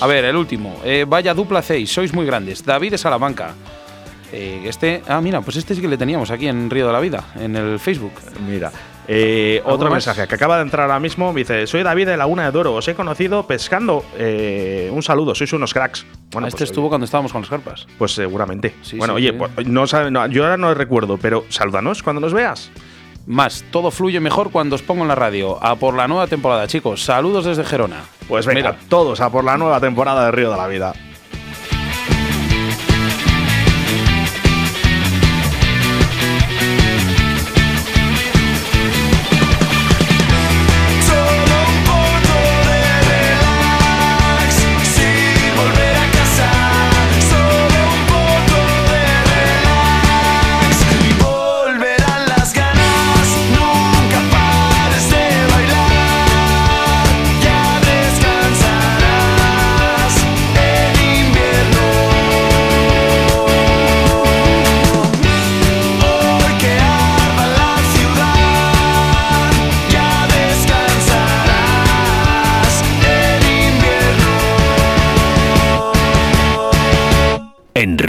S3: A ver, el último. vaya dupla 6, sois muy grandes. David de Salamanca. Este, ah, mira, pues este sí que le teníamos aquí en Río de la Vida, en el Facebook.
S2: Mira, eh, otro mensaje que acaba de entrar ahora mismo dice: Soy David de Laguna de Doro, os he conocido pescando. Eh, un saludo, sois unos cracks.
S3: Bueno, este pues, estuvo cuando estábamos con las carpas.
S2: Pues seguramente. bueno, oye, pues, no, yo ahora no recuerdo, pero salúdanos cuando nos veas.
S3: Más, todo fluye mejor cuando os pongo en la radio. A por la nueva temporada, chicos. Saludos desde Gerona.
S2: Pues venga, todos a por la nueva temporada de Río de la Vida.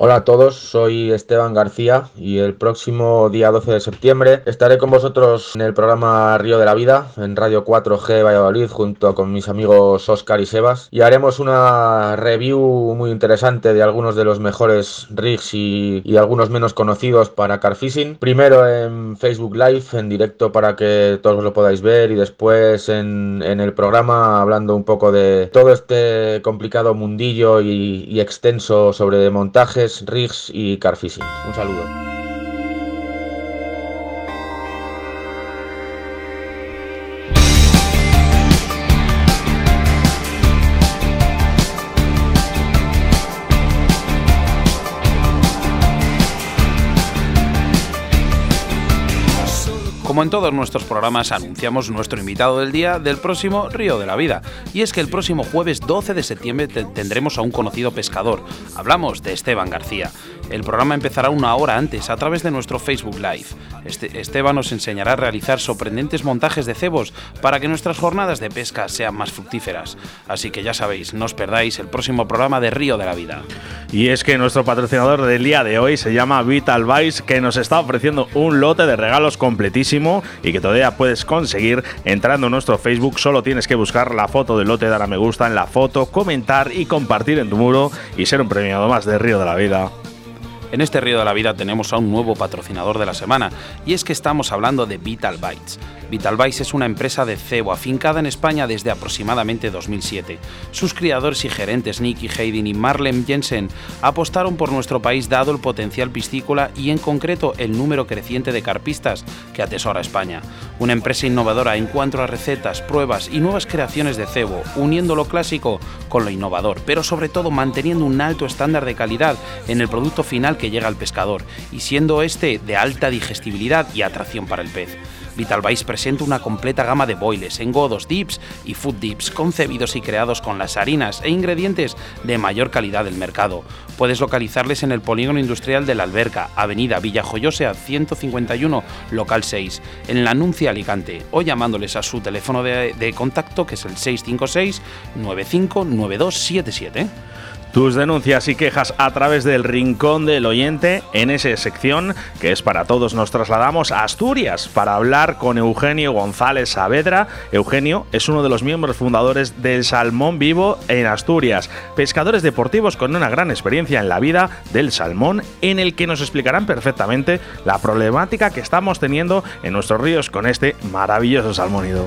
S5: Hola a todos, soy Esteban García y el próximo día 12 de septiembre estaré con vosotros en el programa Río de la Vida en Radio 4G Valladolid junto con mis amigos Oscar y Sebas y haremos una review muy interesante de algunos de los mejores rigs y, algunos menos conocidos para Carfishing. Primero en Facebook Live en directo para que todos lo podáis ver y después en, el programa hablando un poco de todo este complicado mundillo y, y extenso sobre montajes Riggs y Carfishing. Un saludo.
S3: Como en todos nuestros programas, anunciamos nuestro invitado del día del próximo Río de la Vida. Y es que el próximo jueves 12 de septiembre tendremos a un conocido pescador. Hablamos de Esteban García. El programa empezará una hora antes a través de nuestro Facebook Live. Este, Esteban nos enseñará a realizar sorprendentes montajes de cebos para que nuestras jornadas de pesca sean más fructíferas. Así que ya sabéis, no os perdáis el próximo programa de Río de la Vida.
S2: Y es que nuestro patrocinador del día de hoy se llama Vital Vice, que nos está ofreciendo un lote de regalos completísimo y que todavía puedes conseguir entrando en nuestro Facebook. Solo tienes que buscar la foto del lote, dar a me gusta en la foto, comentar y compartir en tu muro y ser un premiado más de Río de la Vida.
S3: En este río de la vida tenemos a un nuevo patrocinador de la semana y es que estamos hablando de Vital Bytes. Vitalvice es una empresa de cebo afincada en España desde aproximadamente 2007. Sus criadores y gerentes Nicky Hayden y Marlene Jensen apostaron por nuestro país dado el potencial piscícola y en concreto el número creciente de carpistas que atesora España. Una empresa innovadora en cuanto a recetas, pruebas y nuevas creaciones de cebo, uniendo lo clásico con lo innovador, pero sobre todo manteniendo un alto estándar de calidad en el producto final que llega al pescador y siendo este de alta digestibilidad y atracción para el pez. Vitalvice presenta una completa gama de boiles, engodos, dips y food dips concebidos y creados con las harinas e ingredientes de mayor calidad del mercado. Puedes localizarles en el polígono industrial de la Alberca, Avenida Villa Joyosa 151, local 6, en la Anuncia Alicante, o llamándoles a su teléfono de, de contacto que es el 656 959277.
S2: Tus denuncias y quejas a través del rincón del oyente en esa sección que es para todos nos trasladamos a Asturias para hablar con Eugenio González Saavedra. Eugenio es uno de los miembros fundadores del Salmón Vivo en Asturias, pescadores deportivos con una gran experiencia en la vida del salmón en el que nos explicarán perfectamente la problemática que estamos teniendo en nuestros ríos con este maravilloso salmónido.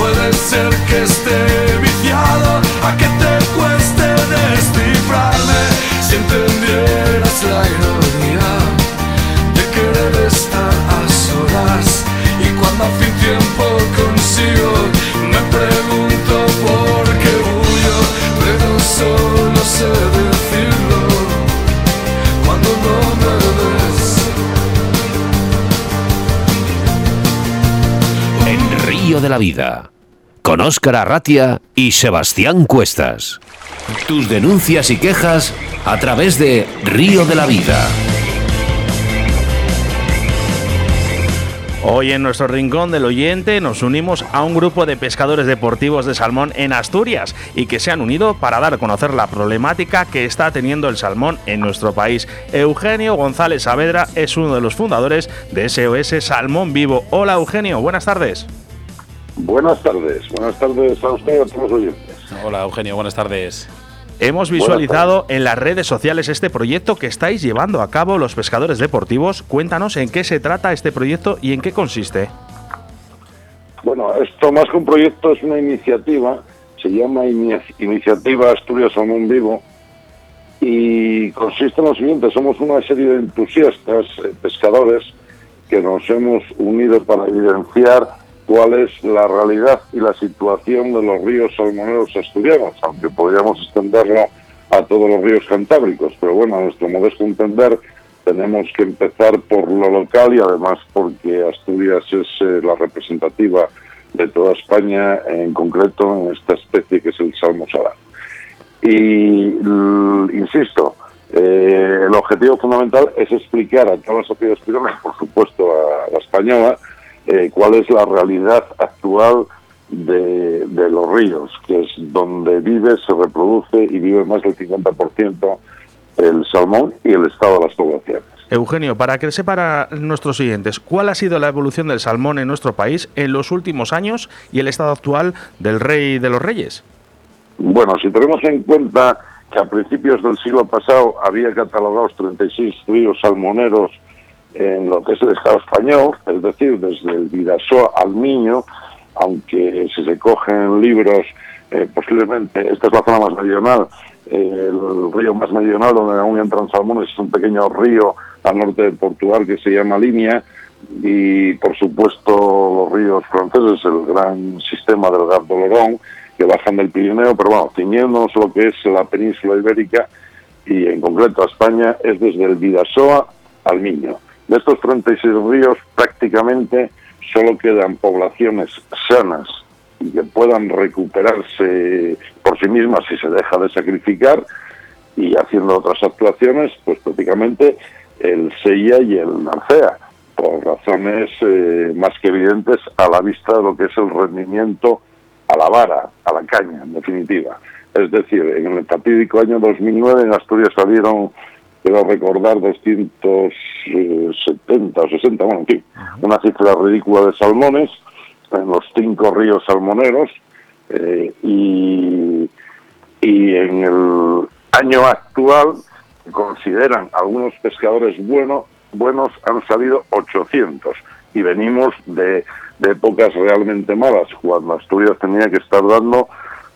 S6: puede ser que esté viciado a que te cueste descifrarme. Si entendieras la ironía de querer estar a solas. Y cuando hace un tiempo consigo me pregunto por qué huyo, pero solo sé decirlo cuando no me ves.
S1: En Río de la Vida, con Óscar Arratia y Sebastián Cuestas. Tus denuncias y quejas a través de Río de la Vida.
S2: Hoy en nuestro rincón del oyente nos unimos a un grupo de pescadores deportivos de salmón en Asturias y que se han unido para dar a conocer la problemática que está teniendo el salmón en nuestro país. Eugenio González Saavedra es uno de los fundadores de SOS Salmón Vivo. Hola Eugenio, buenas tardes.
S7: Buenas tardes, buenas tardes a usted y a todos los oyentes.
S3: Hola Eugenio, buenas tardes.
S2: Hemos visualizado en las redes sociales este proyecto que estáis llevando a cabo los pescadores deportivos. Cuéntanos en qué se trata este proyecto y en qué consiste.
S7: Bueno, esto más que un proyecto es una iniciativa, se llama Ini- Iniciativa Asturias Salmón Vivo y consiste en lo siguiente, somos una serie de entusiastas, eh, pescadores, que nos hemos unido para evidenciar cuál es la realidad y la situación de los ríos salmoneros asturianos, aunque podríamos extenderlo a todos los ríos cantábricos, pero bueno, a nuestro modesto entender tenemos que empezar por lo local y además porque Asturias es eh, la representativa de toda España, en concreto en esta especie que es el salmo salar. Y insisto, eh, el objetivo fundamental es explicar a toda la sociedad española, por supuesto a la española, eh, cuál es la realidad actual de, de los ríos, que es donde vive, se reproduce y vive más del 50% el salmón y el estado de las poblaciones.
S2: Eugenio, para que sepa nuestros siguientes, ¿cuál ha sido la evolución del salmón en nuestro país en los últimos años y el estado actual del rey de los reyes?
S7: Bueno, si tenemos en cuenta que a principios del siglo pasado había catalogados 36 ríos salmoneros en lo que es el Estado español, es decir, desde el Vidasoa al Miño, aunque si se cogen libros, eh, posiblemente esta es la zona más meridional, el río más meridional donde aún entran salmones es un pequeño río al norte de Portugal que se llama Limia y por supuesto los ríos franceses, el gran sistema del Gard Dolorón que bajan del Pirineo, pero bueno, ciñéndonos lo que es la península ibérica y en concreto a España, es desde el Vidasoa al Miño. De estos 36 ríos prácticamente solo quedan poblaciones sanas y que puedan recuperarse por sí mismas si se deja de sacrificar y haciendo otras actuaciones, pues prácticamente el SEIA y el Narcea, por razones eh, más que evidentes a la vista de lo que es el rendimiento a la vara, a la caña, en definitiva. Es decir, en el fatídico año 2009 en Asturias salieron, quiero recordar, 270 o 60, bueno, en fin, una cifra ridícula de salmones en los cinco ríos salmoneros eh, y, y en el año actual consideran algunos pescadores buenos buenos han salido 800 y venimos de, de épocas realmente malas. Cuando Asturias tenía que estar dando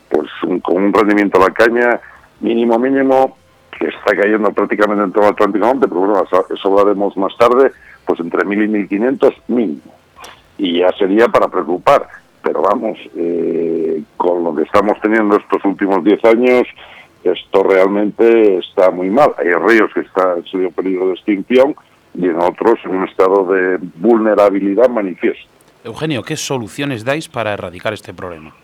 S7: pues con un rendimiento a la caña mínimo mínimo que está cayendo prácticamente en todo el Atlántico Norte, pero bueno, eso lo haremos más tarde, pues entre 1000 y 1500 mínimo. Y ya sería para preocupar, pero vamos, eh, con lo que estamos teniendo estos últimos 10 años, esto realmente está muy mal. Hay ríos que están en peligro de extinción y en otros en un estado de vulnerabilidad manifiesto.
S3: Eugenio, ¿qué soluciones dais para erradicar este problema?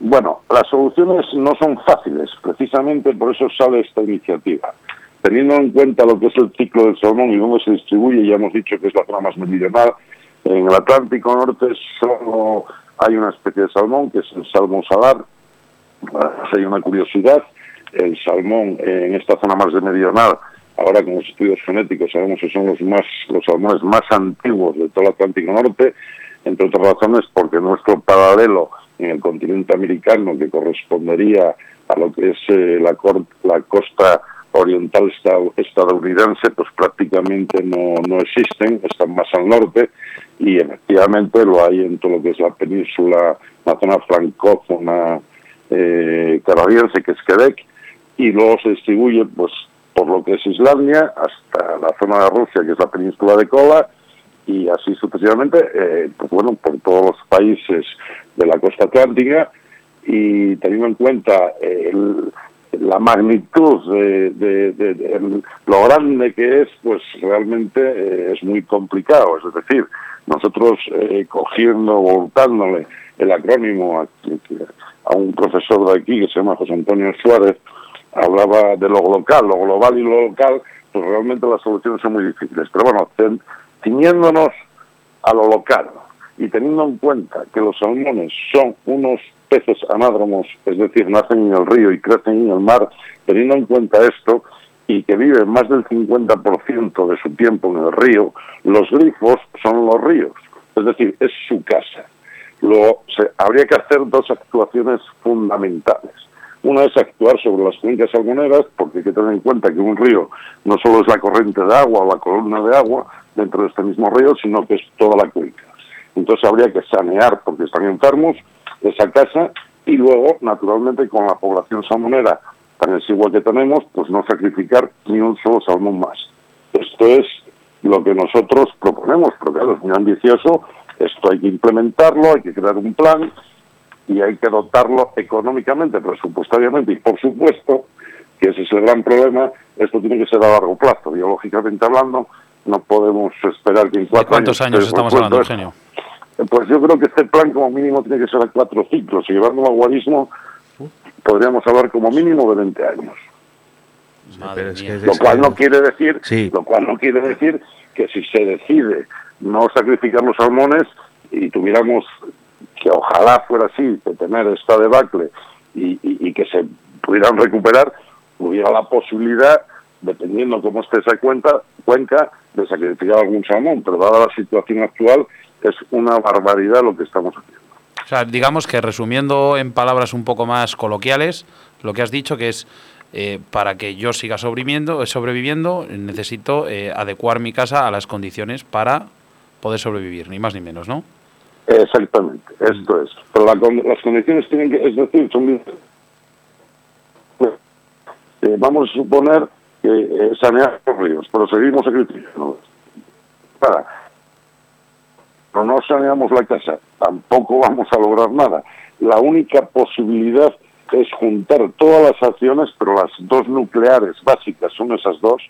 S7: Bueno, las soluciones no son fáciles, precisamente por eso sale esta iniciativa. Teniendo en cuenta lo que es el ciclo del salmón y cómo se distribuye, ya hemos dicho que es la zona más meridional, en el Atlántico Norte solo hay una especie de salmón, que es el salmón salar. Hay una curiosidad, el salmón en esta zona más de meridional, ahora con los estudios genéticos sabemos que son los más los salmones más antiguos de todo el Atlántico Norte, entre otras razones porque nuestro paralelo en el continente americano, que correspondería a lo que es eh, la, la costa oriental estadounidense, pues prácticamente no, no existen, están más al norte, y efectivamente lo hay en todo lo que es la península, la zona francófona eh, canadiense, que es Quebec, y luego se distribuye pues por lo que es Islandia hasta la zona de Rusia, que es la península de Kola, y así sucesivamente, eh, pues bueno, por todos los países de la costa atlántica y teniendo en cuenta la magnitud de, lo grande que es, pues realmente eh, es muy complicado. Es decir, nosotros eh, cogiendo, voltándole el acrónimo a, a, un profesor de aquí que se llama José Antonio Suárez, hablaba de lo local, lo global y lo local, pues realmente las soluciones son muy difíciles. Pero bueno, ciñéndonos a lo local y teniendo en cuenta que los salmones son unos peces anádromos, es decir, nacen en el río y crecen en el mar, teniendo en cuenta esto y que viven más del 50% de su tiempo en el río, los grifos son los ríos, es decir, es su casa. Lo, se, habría que hacer dos actuaciones fundamentales. Una es actuar sobre las cuencas salmoneras, porque hay que tener en cuenta que un río no solo es la corriente de agua o la columna de agua dentro de este mismo río, sino que es toda la cuenca. Entonces habría que sanear, porque están enfermos, esa casa y luego, naturalmente, con la población salmonera tan exigua que tenemos, pues no sacrificar ni un solo salmón más. Esto es lo que nosotros proponemos, porque claro, es muy ambicioso, esto hay que implementarlo, hay que crear un plan, y hay que dotarlo económicamente, presupuestariamente y por supuesto que ese es el gran problema, esto tiene que ser a largo plazo, biológicamente hablando, no podemos esperar que en cuatro
S3: ¿Cuántos años, estamos hablando, Eugenio?
S7: Pues yo creo que este plan como mínimo tiene que ser a cuatro ciclos, y llevándolo a guarismo podríamos hablar como mínimo de 20 años. lo cual no quiere decir, lo cual no quiere decir que si se decide no sacrificar los salmones y tuviéramos que ojalá fuera así, de tener esta debacle y, que se pudieran recuperar, hubiera la posibilidad, dependiendo cómo esté esa cuenta, cuenca, de sacrificar algún salmón, pero dada la situación actual, es una barbaridad lo que estamos haciendo.
S3: O sea, digamos que resumiendo en palabras un poco más coloquiales, lo que has dicho que es eh, para que yo siga sobreviviendo, sobreviviendo necesito eh, adecuar mi casa a las condiciones para poder sobrevivir, ni más ni menos, ¿no?
S7: Exactamente, esto es. Pero las condiciones tienen que, es decir, son eh, vamos a suponer que eh, sanear los ríos, pero seguimos sacrificando. Para. Pero no saneamos la casa, tampoco vamos a lograr nada. La única posibilidad es juntar todas las acciones, pero las dos nucleares básicas son esas dos,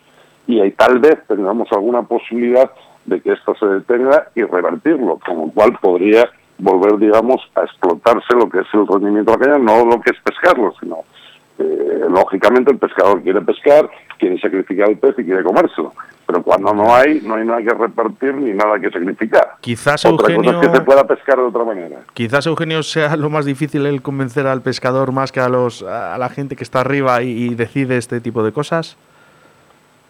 S7: y ahí tal vez tengamos alguna posibilidad de que esto se detenga y revertirlo, con lo cual podría volver, digamos, a explotarse lo que es el rendimiento de la caña, no lo que es pescarlo, sino, eh, lógicamente, el pescador quiere pescar, quiere sacrificar el pez y quiere comérselo. Pero cuando no hay, no hay nada que repartir ni nada que sacrificar.
S2: Quizás
S7: Otra
S2: Eugenio,
S7: cosa es que se pueda pescar de otra manera.
S2: quizás Eugenio sea lo más difícil el convencer al pescador más que a los a la gente que está arriba y, y decide este tipo de cosas.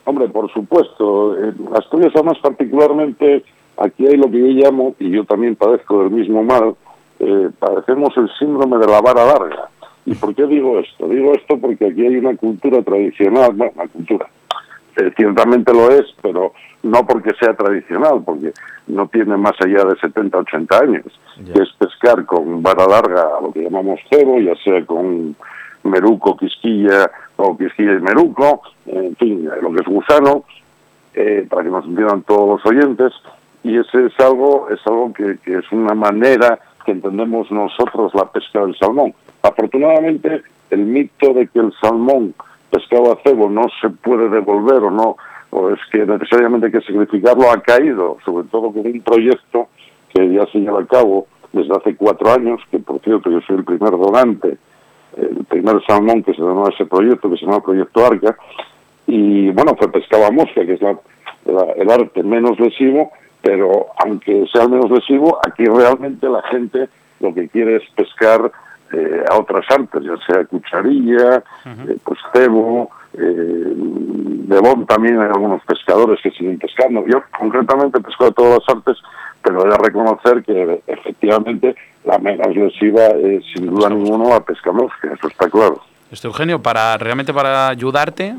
S7: Hombre, por supuesto. En Asturias, además, particularmente, aquí hay lo que yo llamo, y yo también padezco del mismo mal, eh, padecemos el síndrome de la vara larga. ¿Y por qué digo esto? Digo esto porque aquí hay una cultura tradicional, bueno, una cultura, eh, ciertamente lo es, pero no porque sea tradicional, porque no tiene más allá de 70, 80 años, que es pescar con vara larga, lo que llamamos cebo, ya sea con meruco, quisquilla o quisquilla y meruco, en fin, lo que es gusano, eh, para que nos entiendan todos los oyentes, y ese es algo, es algo que, que es una manera que entendemos nosotros la pesca del salmón. Afortunadamente, el mito de que el salmón pescado a cebo no se puede devolver o no, o es que necesariamente hay que sacrificarlo, ha caído, sobre todo con un proyecto que ya se lleva a cabo desde hace cuatro años, que por cierto yo soy el primer donante, el primer salmón que se donó a ese proyecto, que se llama Proyecto Arca, y bueno, fue pescado a mosca, que es el arte menos lesivo, pero aunque sea el menos lesivo, aquí realmente la gente lo que quiere es pescar eh, a otras artes, ya sea cucharilla, eh, pues cebo, eh, de bon también hay algunos pescadores que siguen pescando. Yo concretamente pesco de todas las artes, pero he de reconocer que efectivamente la menos lesiva es sin duda ninguna la pesca mosca, eso está claro.
S3: Esto, Eugenio, para realmente para ayudarte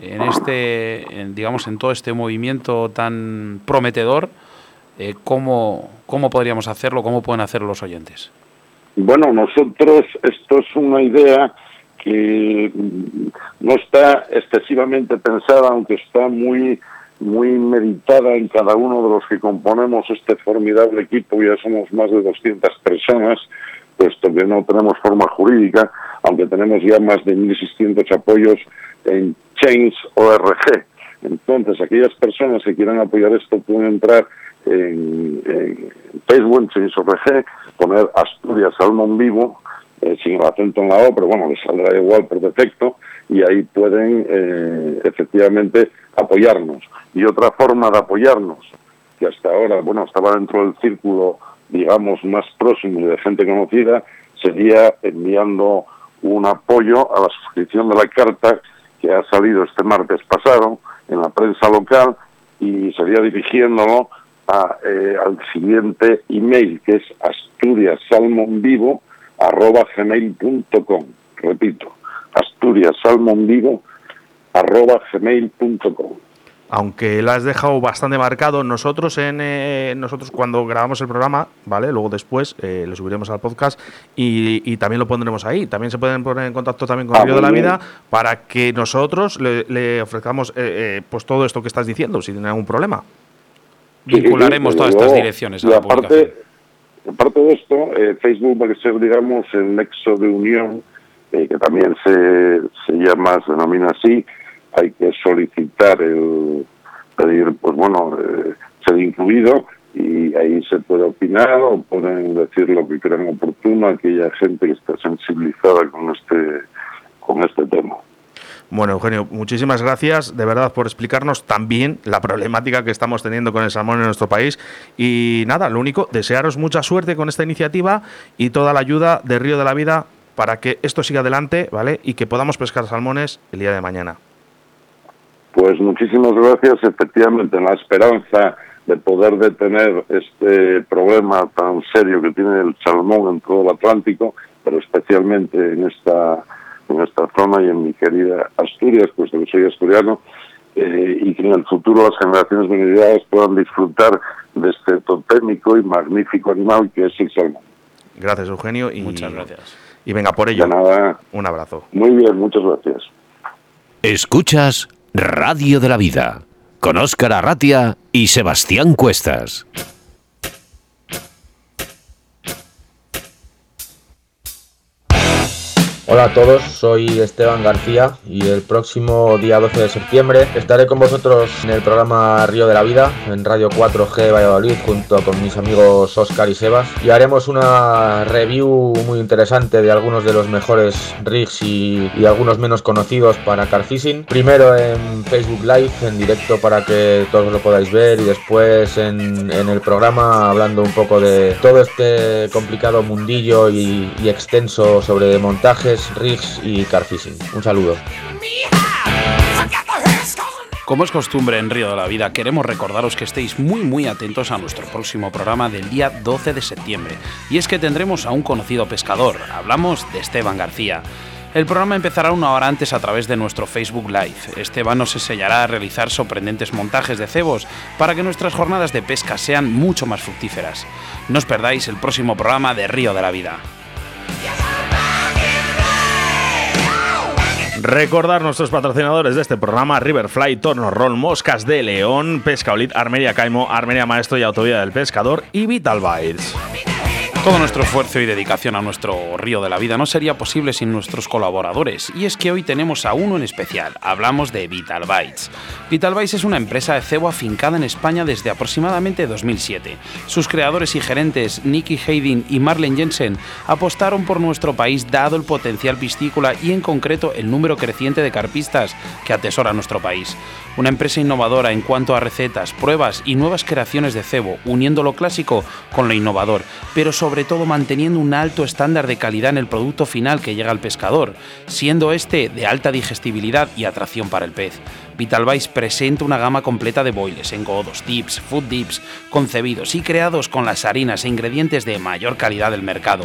S3: en este, en, digamos, en todo este movimiento tan prometedor, eh, ¿cómo, ¿cómo podríamos hacerlo? ¿Cómo pueden hacerlo los oyentes?
S7: Bueno, nosotros, esto es una idea que no está excesivamente pensada, aunque está muy muy meditada en cada uno de los que componemos este formidable equipo, ya somos más de 200 personas, puesto que no tenemos forma jurídica, aunque tenemos ya más de 1.600 apoyos en Change.org. Entonces, aquellas personas que quieran apoyar esto pueden entrar en, en Facebook, en Change.org, poner Asturias Salmón Vivo, eh, sin el acento en la O, pero bueno, les saldrá igual por defecto, y ahí pueden eh, efectivamente apoyarnos. Y otra forma de apoyarnos, que hasta ahora, bueno, estaba dentro del círculo, digamos, más próximo y de gente conocida, sería enviando un apoyo a la suscripción de la carta que ha salido este martes pasado en la prensa local y sería dirigiéndolo a, eh, al siguiente email que es asturiasalmonvivo arroba gmail.com repito asturiasalmonvivo arroba gmail.com
S2: Aunque la has dejado bastante marcado, nosotros en eh, nosotros cuando grabamos el programa, ¿vale? Luego después eh, lo subiremos al podcast y, y también lo pondremos ahí. También se pueden poner en contacto también con
S7: Ah,
S2: el Río de la. Vida para que nosotros le, le ofrezcamos pues todo esto que estás diciendo, sin ningún problema.
S7: Sí,
S3: Vincularemos todas estas direcciones a la
S7: aparte,
S3: publicación.
S7: aparte de esto, eh, Facebook va a ser, digamos, el nexo de unión, eh, que también se, se llama, se denomina así. Hay que solicitar el pedir, pues bueno, eh, ser incluido y ahí se puede opinar o pueden decir lo que crean oportuno aquella gente que está sensibilizada con este con este tema.
S2: Bueno, Eugenio, muchísimas gracias de verdad por explicarnos también la problemática que estamos teniendo con el salmón en nuestro país. Y nada, lo único, desearos mucha suerte con esta iniciativa y toda la ayuda de Río de la Vida para que esto siga adelante, ¿vale? Y que podamos pescar salmones el día de mañana.
S7: Pues muchísimas gracias. Efectivamente, en la esperanza de poder detener este problema tan serio que tiene el salmón en todo el Atlántico, pero especialmente en esta en esta zona y en mi querida Asturias, puesto que soy asturiano, eh, y que en el futuro las generaciones venideras puedan disfrutar de este totémico y magnífico animal que es el salmón.
S2: Gracias, Eugenio. Y,
S3: Muchas gracias.
S2: Y venga por ello.
S7: De nada,
S2: Un abrazo.
S7: muy bien, muchas gracias.
S1: Escuchas Radio de la Vida con Óscar Arratia y Sebastián Cuestas.
S5: Hola a todos, soy Esteban García y el próximo día 12 de septiembre estaré con vosotros en el programa Río de la Vida en Radio 4G Valladolid junto con mis amigos Oscar y Sebas y haremos una review muy interesante de algunos de los mejores rigs y, algunos menos conocidos para Carfishing. Primero en Facebook Live en directo para que todos lo podáis ver y después en, el programa hablando un poco de todo este complicado mundillo y extenso sobre montajes rigs y carfishing. Un saludo.
S3: Como es costumbre en Río de la Vida, queremos recordaros que estéis muy muy atentos a nuestro próximo programa del día 12 de septiembre. Y es que tendremos a un conocido pescador, hablamos de Esteban García. El programa empezará una hora antes a través de nuestro Facebook Live. Esteban nos enseñará a realizar sorprendentes montajes de cebos para que nuestras jornadas de pesca sean mucho más fructíferas. No os perdáis el próximo programa de Río de la Vida.
S2: Recordar nuestros patrocinadores de este programa: Riverfly, Torno Roll, Moscas de León, Pescaolit, Armeria Caimo, Armeria Maestro y Autovía del Pescador y Vital Bites.
S3: Todo nuestro esfuerzo y dedicación a nuestro río de la vida no sería posible sin nuestros colaboradores, y es que hoy tenemos a uno en especial. Hablamos de Vital Bites. Vital Bites es una empresa de cebo afincada en España desde aproximadamente 2007. Sus creadores y gerentes, Nicky Hayden y Marlene Jensen, apostaron por nuestro país dado el potencial piscícola y en concreto el número creciente de carpistas que atesora nuestro país. Una empresa innovadora en cuanto a recetas, pruebas y nuevas creaciones de cebo, uniendo lo clásico con lo innovador, pero sobre todo manteniendo un alto estándar de calidad en el producto final que llega al pescador, siendo este de alta digestibilidad y atracción para el pez. Vitalvice presenta una gama completa de boiles, engodos, dips, food dips, concebidos y creados con las harinas e ingredientes de mayor calidad del mercado.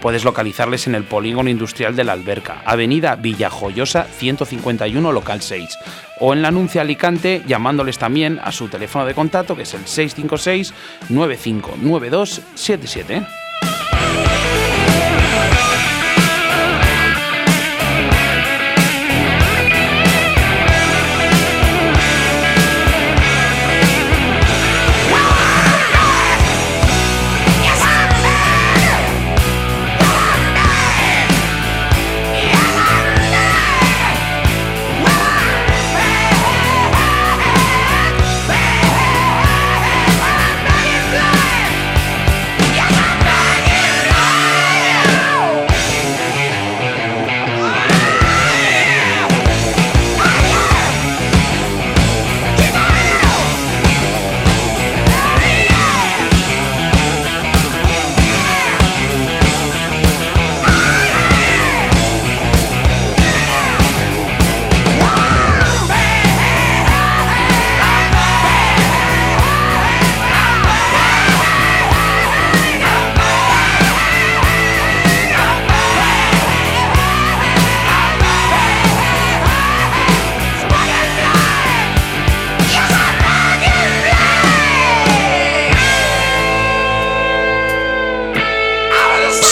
S3: Puedes localizarles en el Polígono Industrial de la Alberca, Avenida Villajoyosa 151, local 6, o en la Anuncia Alicante llamándoles también a su teléfono de contacto que es el 656 959277.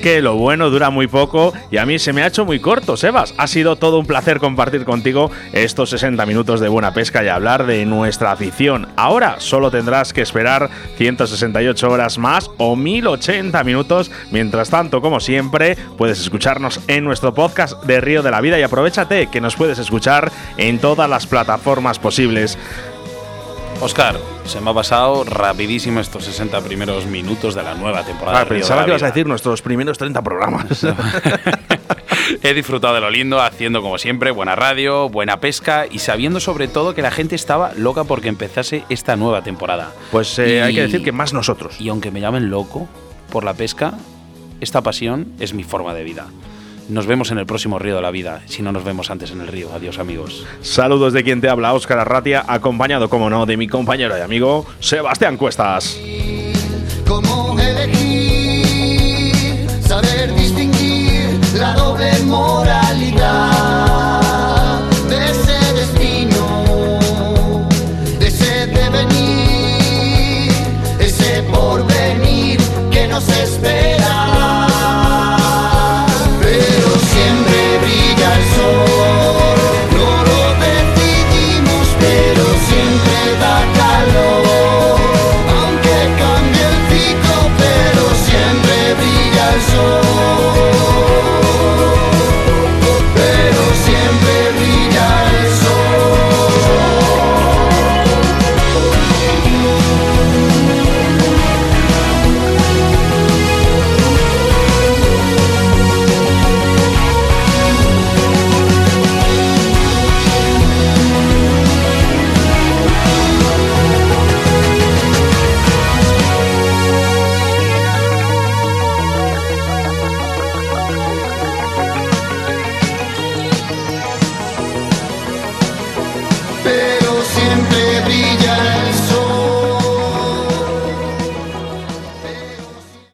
S2: Que lo bueno dura muy poco y a mí se me ha hecho muy corto, Sebas. Ha sido todo un placer compartir contigo estos 60 minutos de buena pesca y hablar de nuestra afición. Ahora solo tendrás que esperar 168 horas más o 1080 minutos. Mientras tanto, como siempre, puedes escucharnos en nuestro podcast de Río de la Vida y aprovechate que nos puedes escuchar en todas las plataformas posibles.
S3: Oscar, se me ha pasado rapidísimo estos 60 primeros minutos de la nueva temporada.
S2: Ah, pensaba que ibas a decir nuestros primeros 30 programas.
S3: He disfrutado de lo lindo, haciendo como siempre buena radio, buena pesca y sabiendo sobre todo que la gente estaba loca porque empezase esta nueva temporada.
S2: Pues eh, hay que decir que más nosotros.
S3: Y aunque me llamen loco por la pesca, esta pasión es mi forma de vida. Nos vemos en el próximo Río de la Vida, si no nos vemos antes en el río. Adiós amigos.
S2: Saludos de quien te habla, Óscar Arratia, acompañado, como no, de mi compañero y amigo Sebastián Cuestas.
S8: ¿Cómo elegir? Saber distinguir la doble moralidad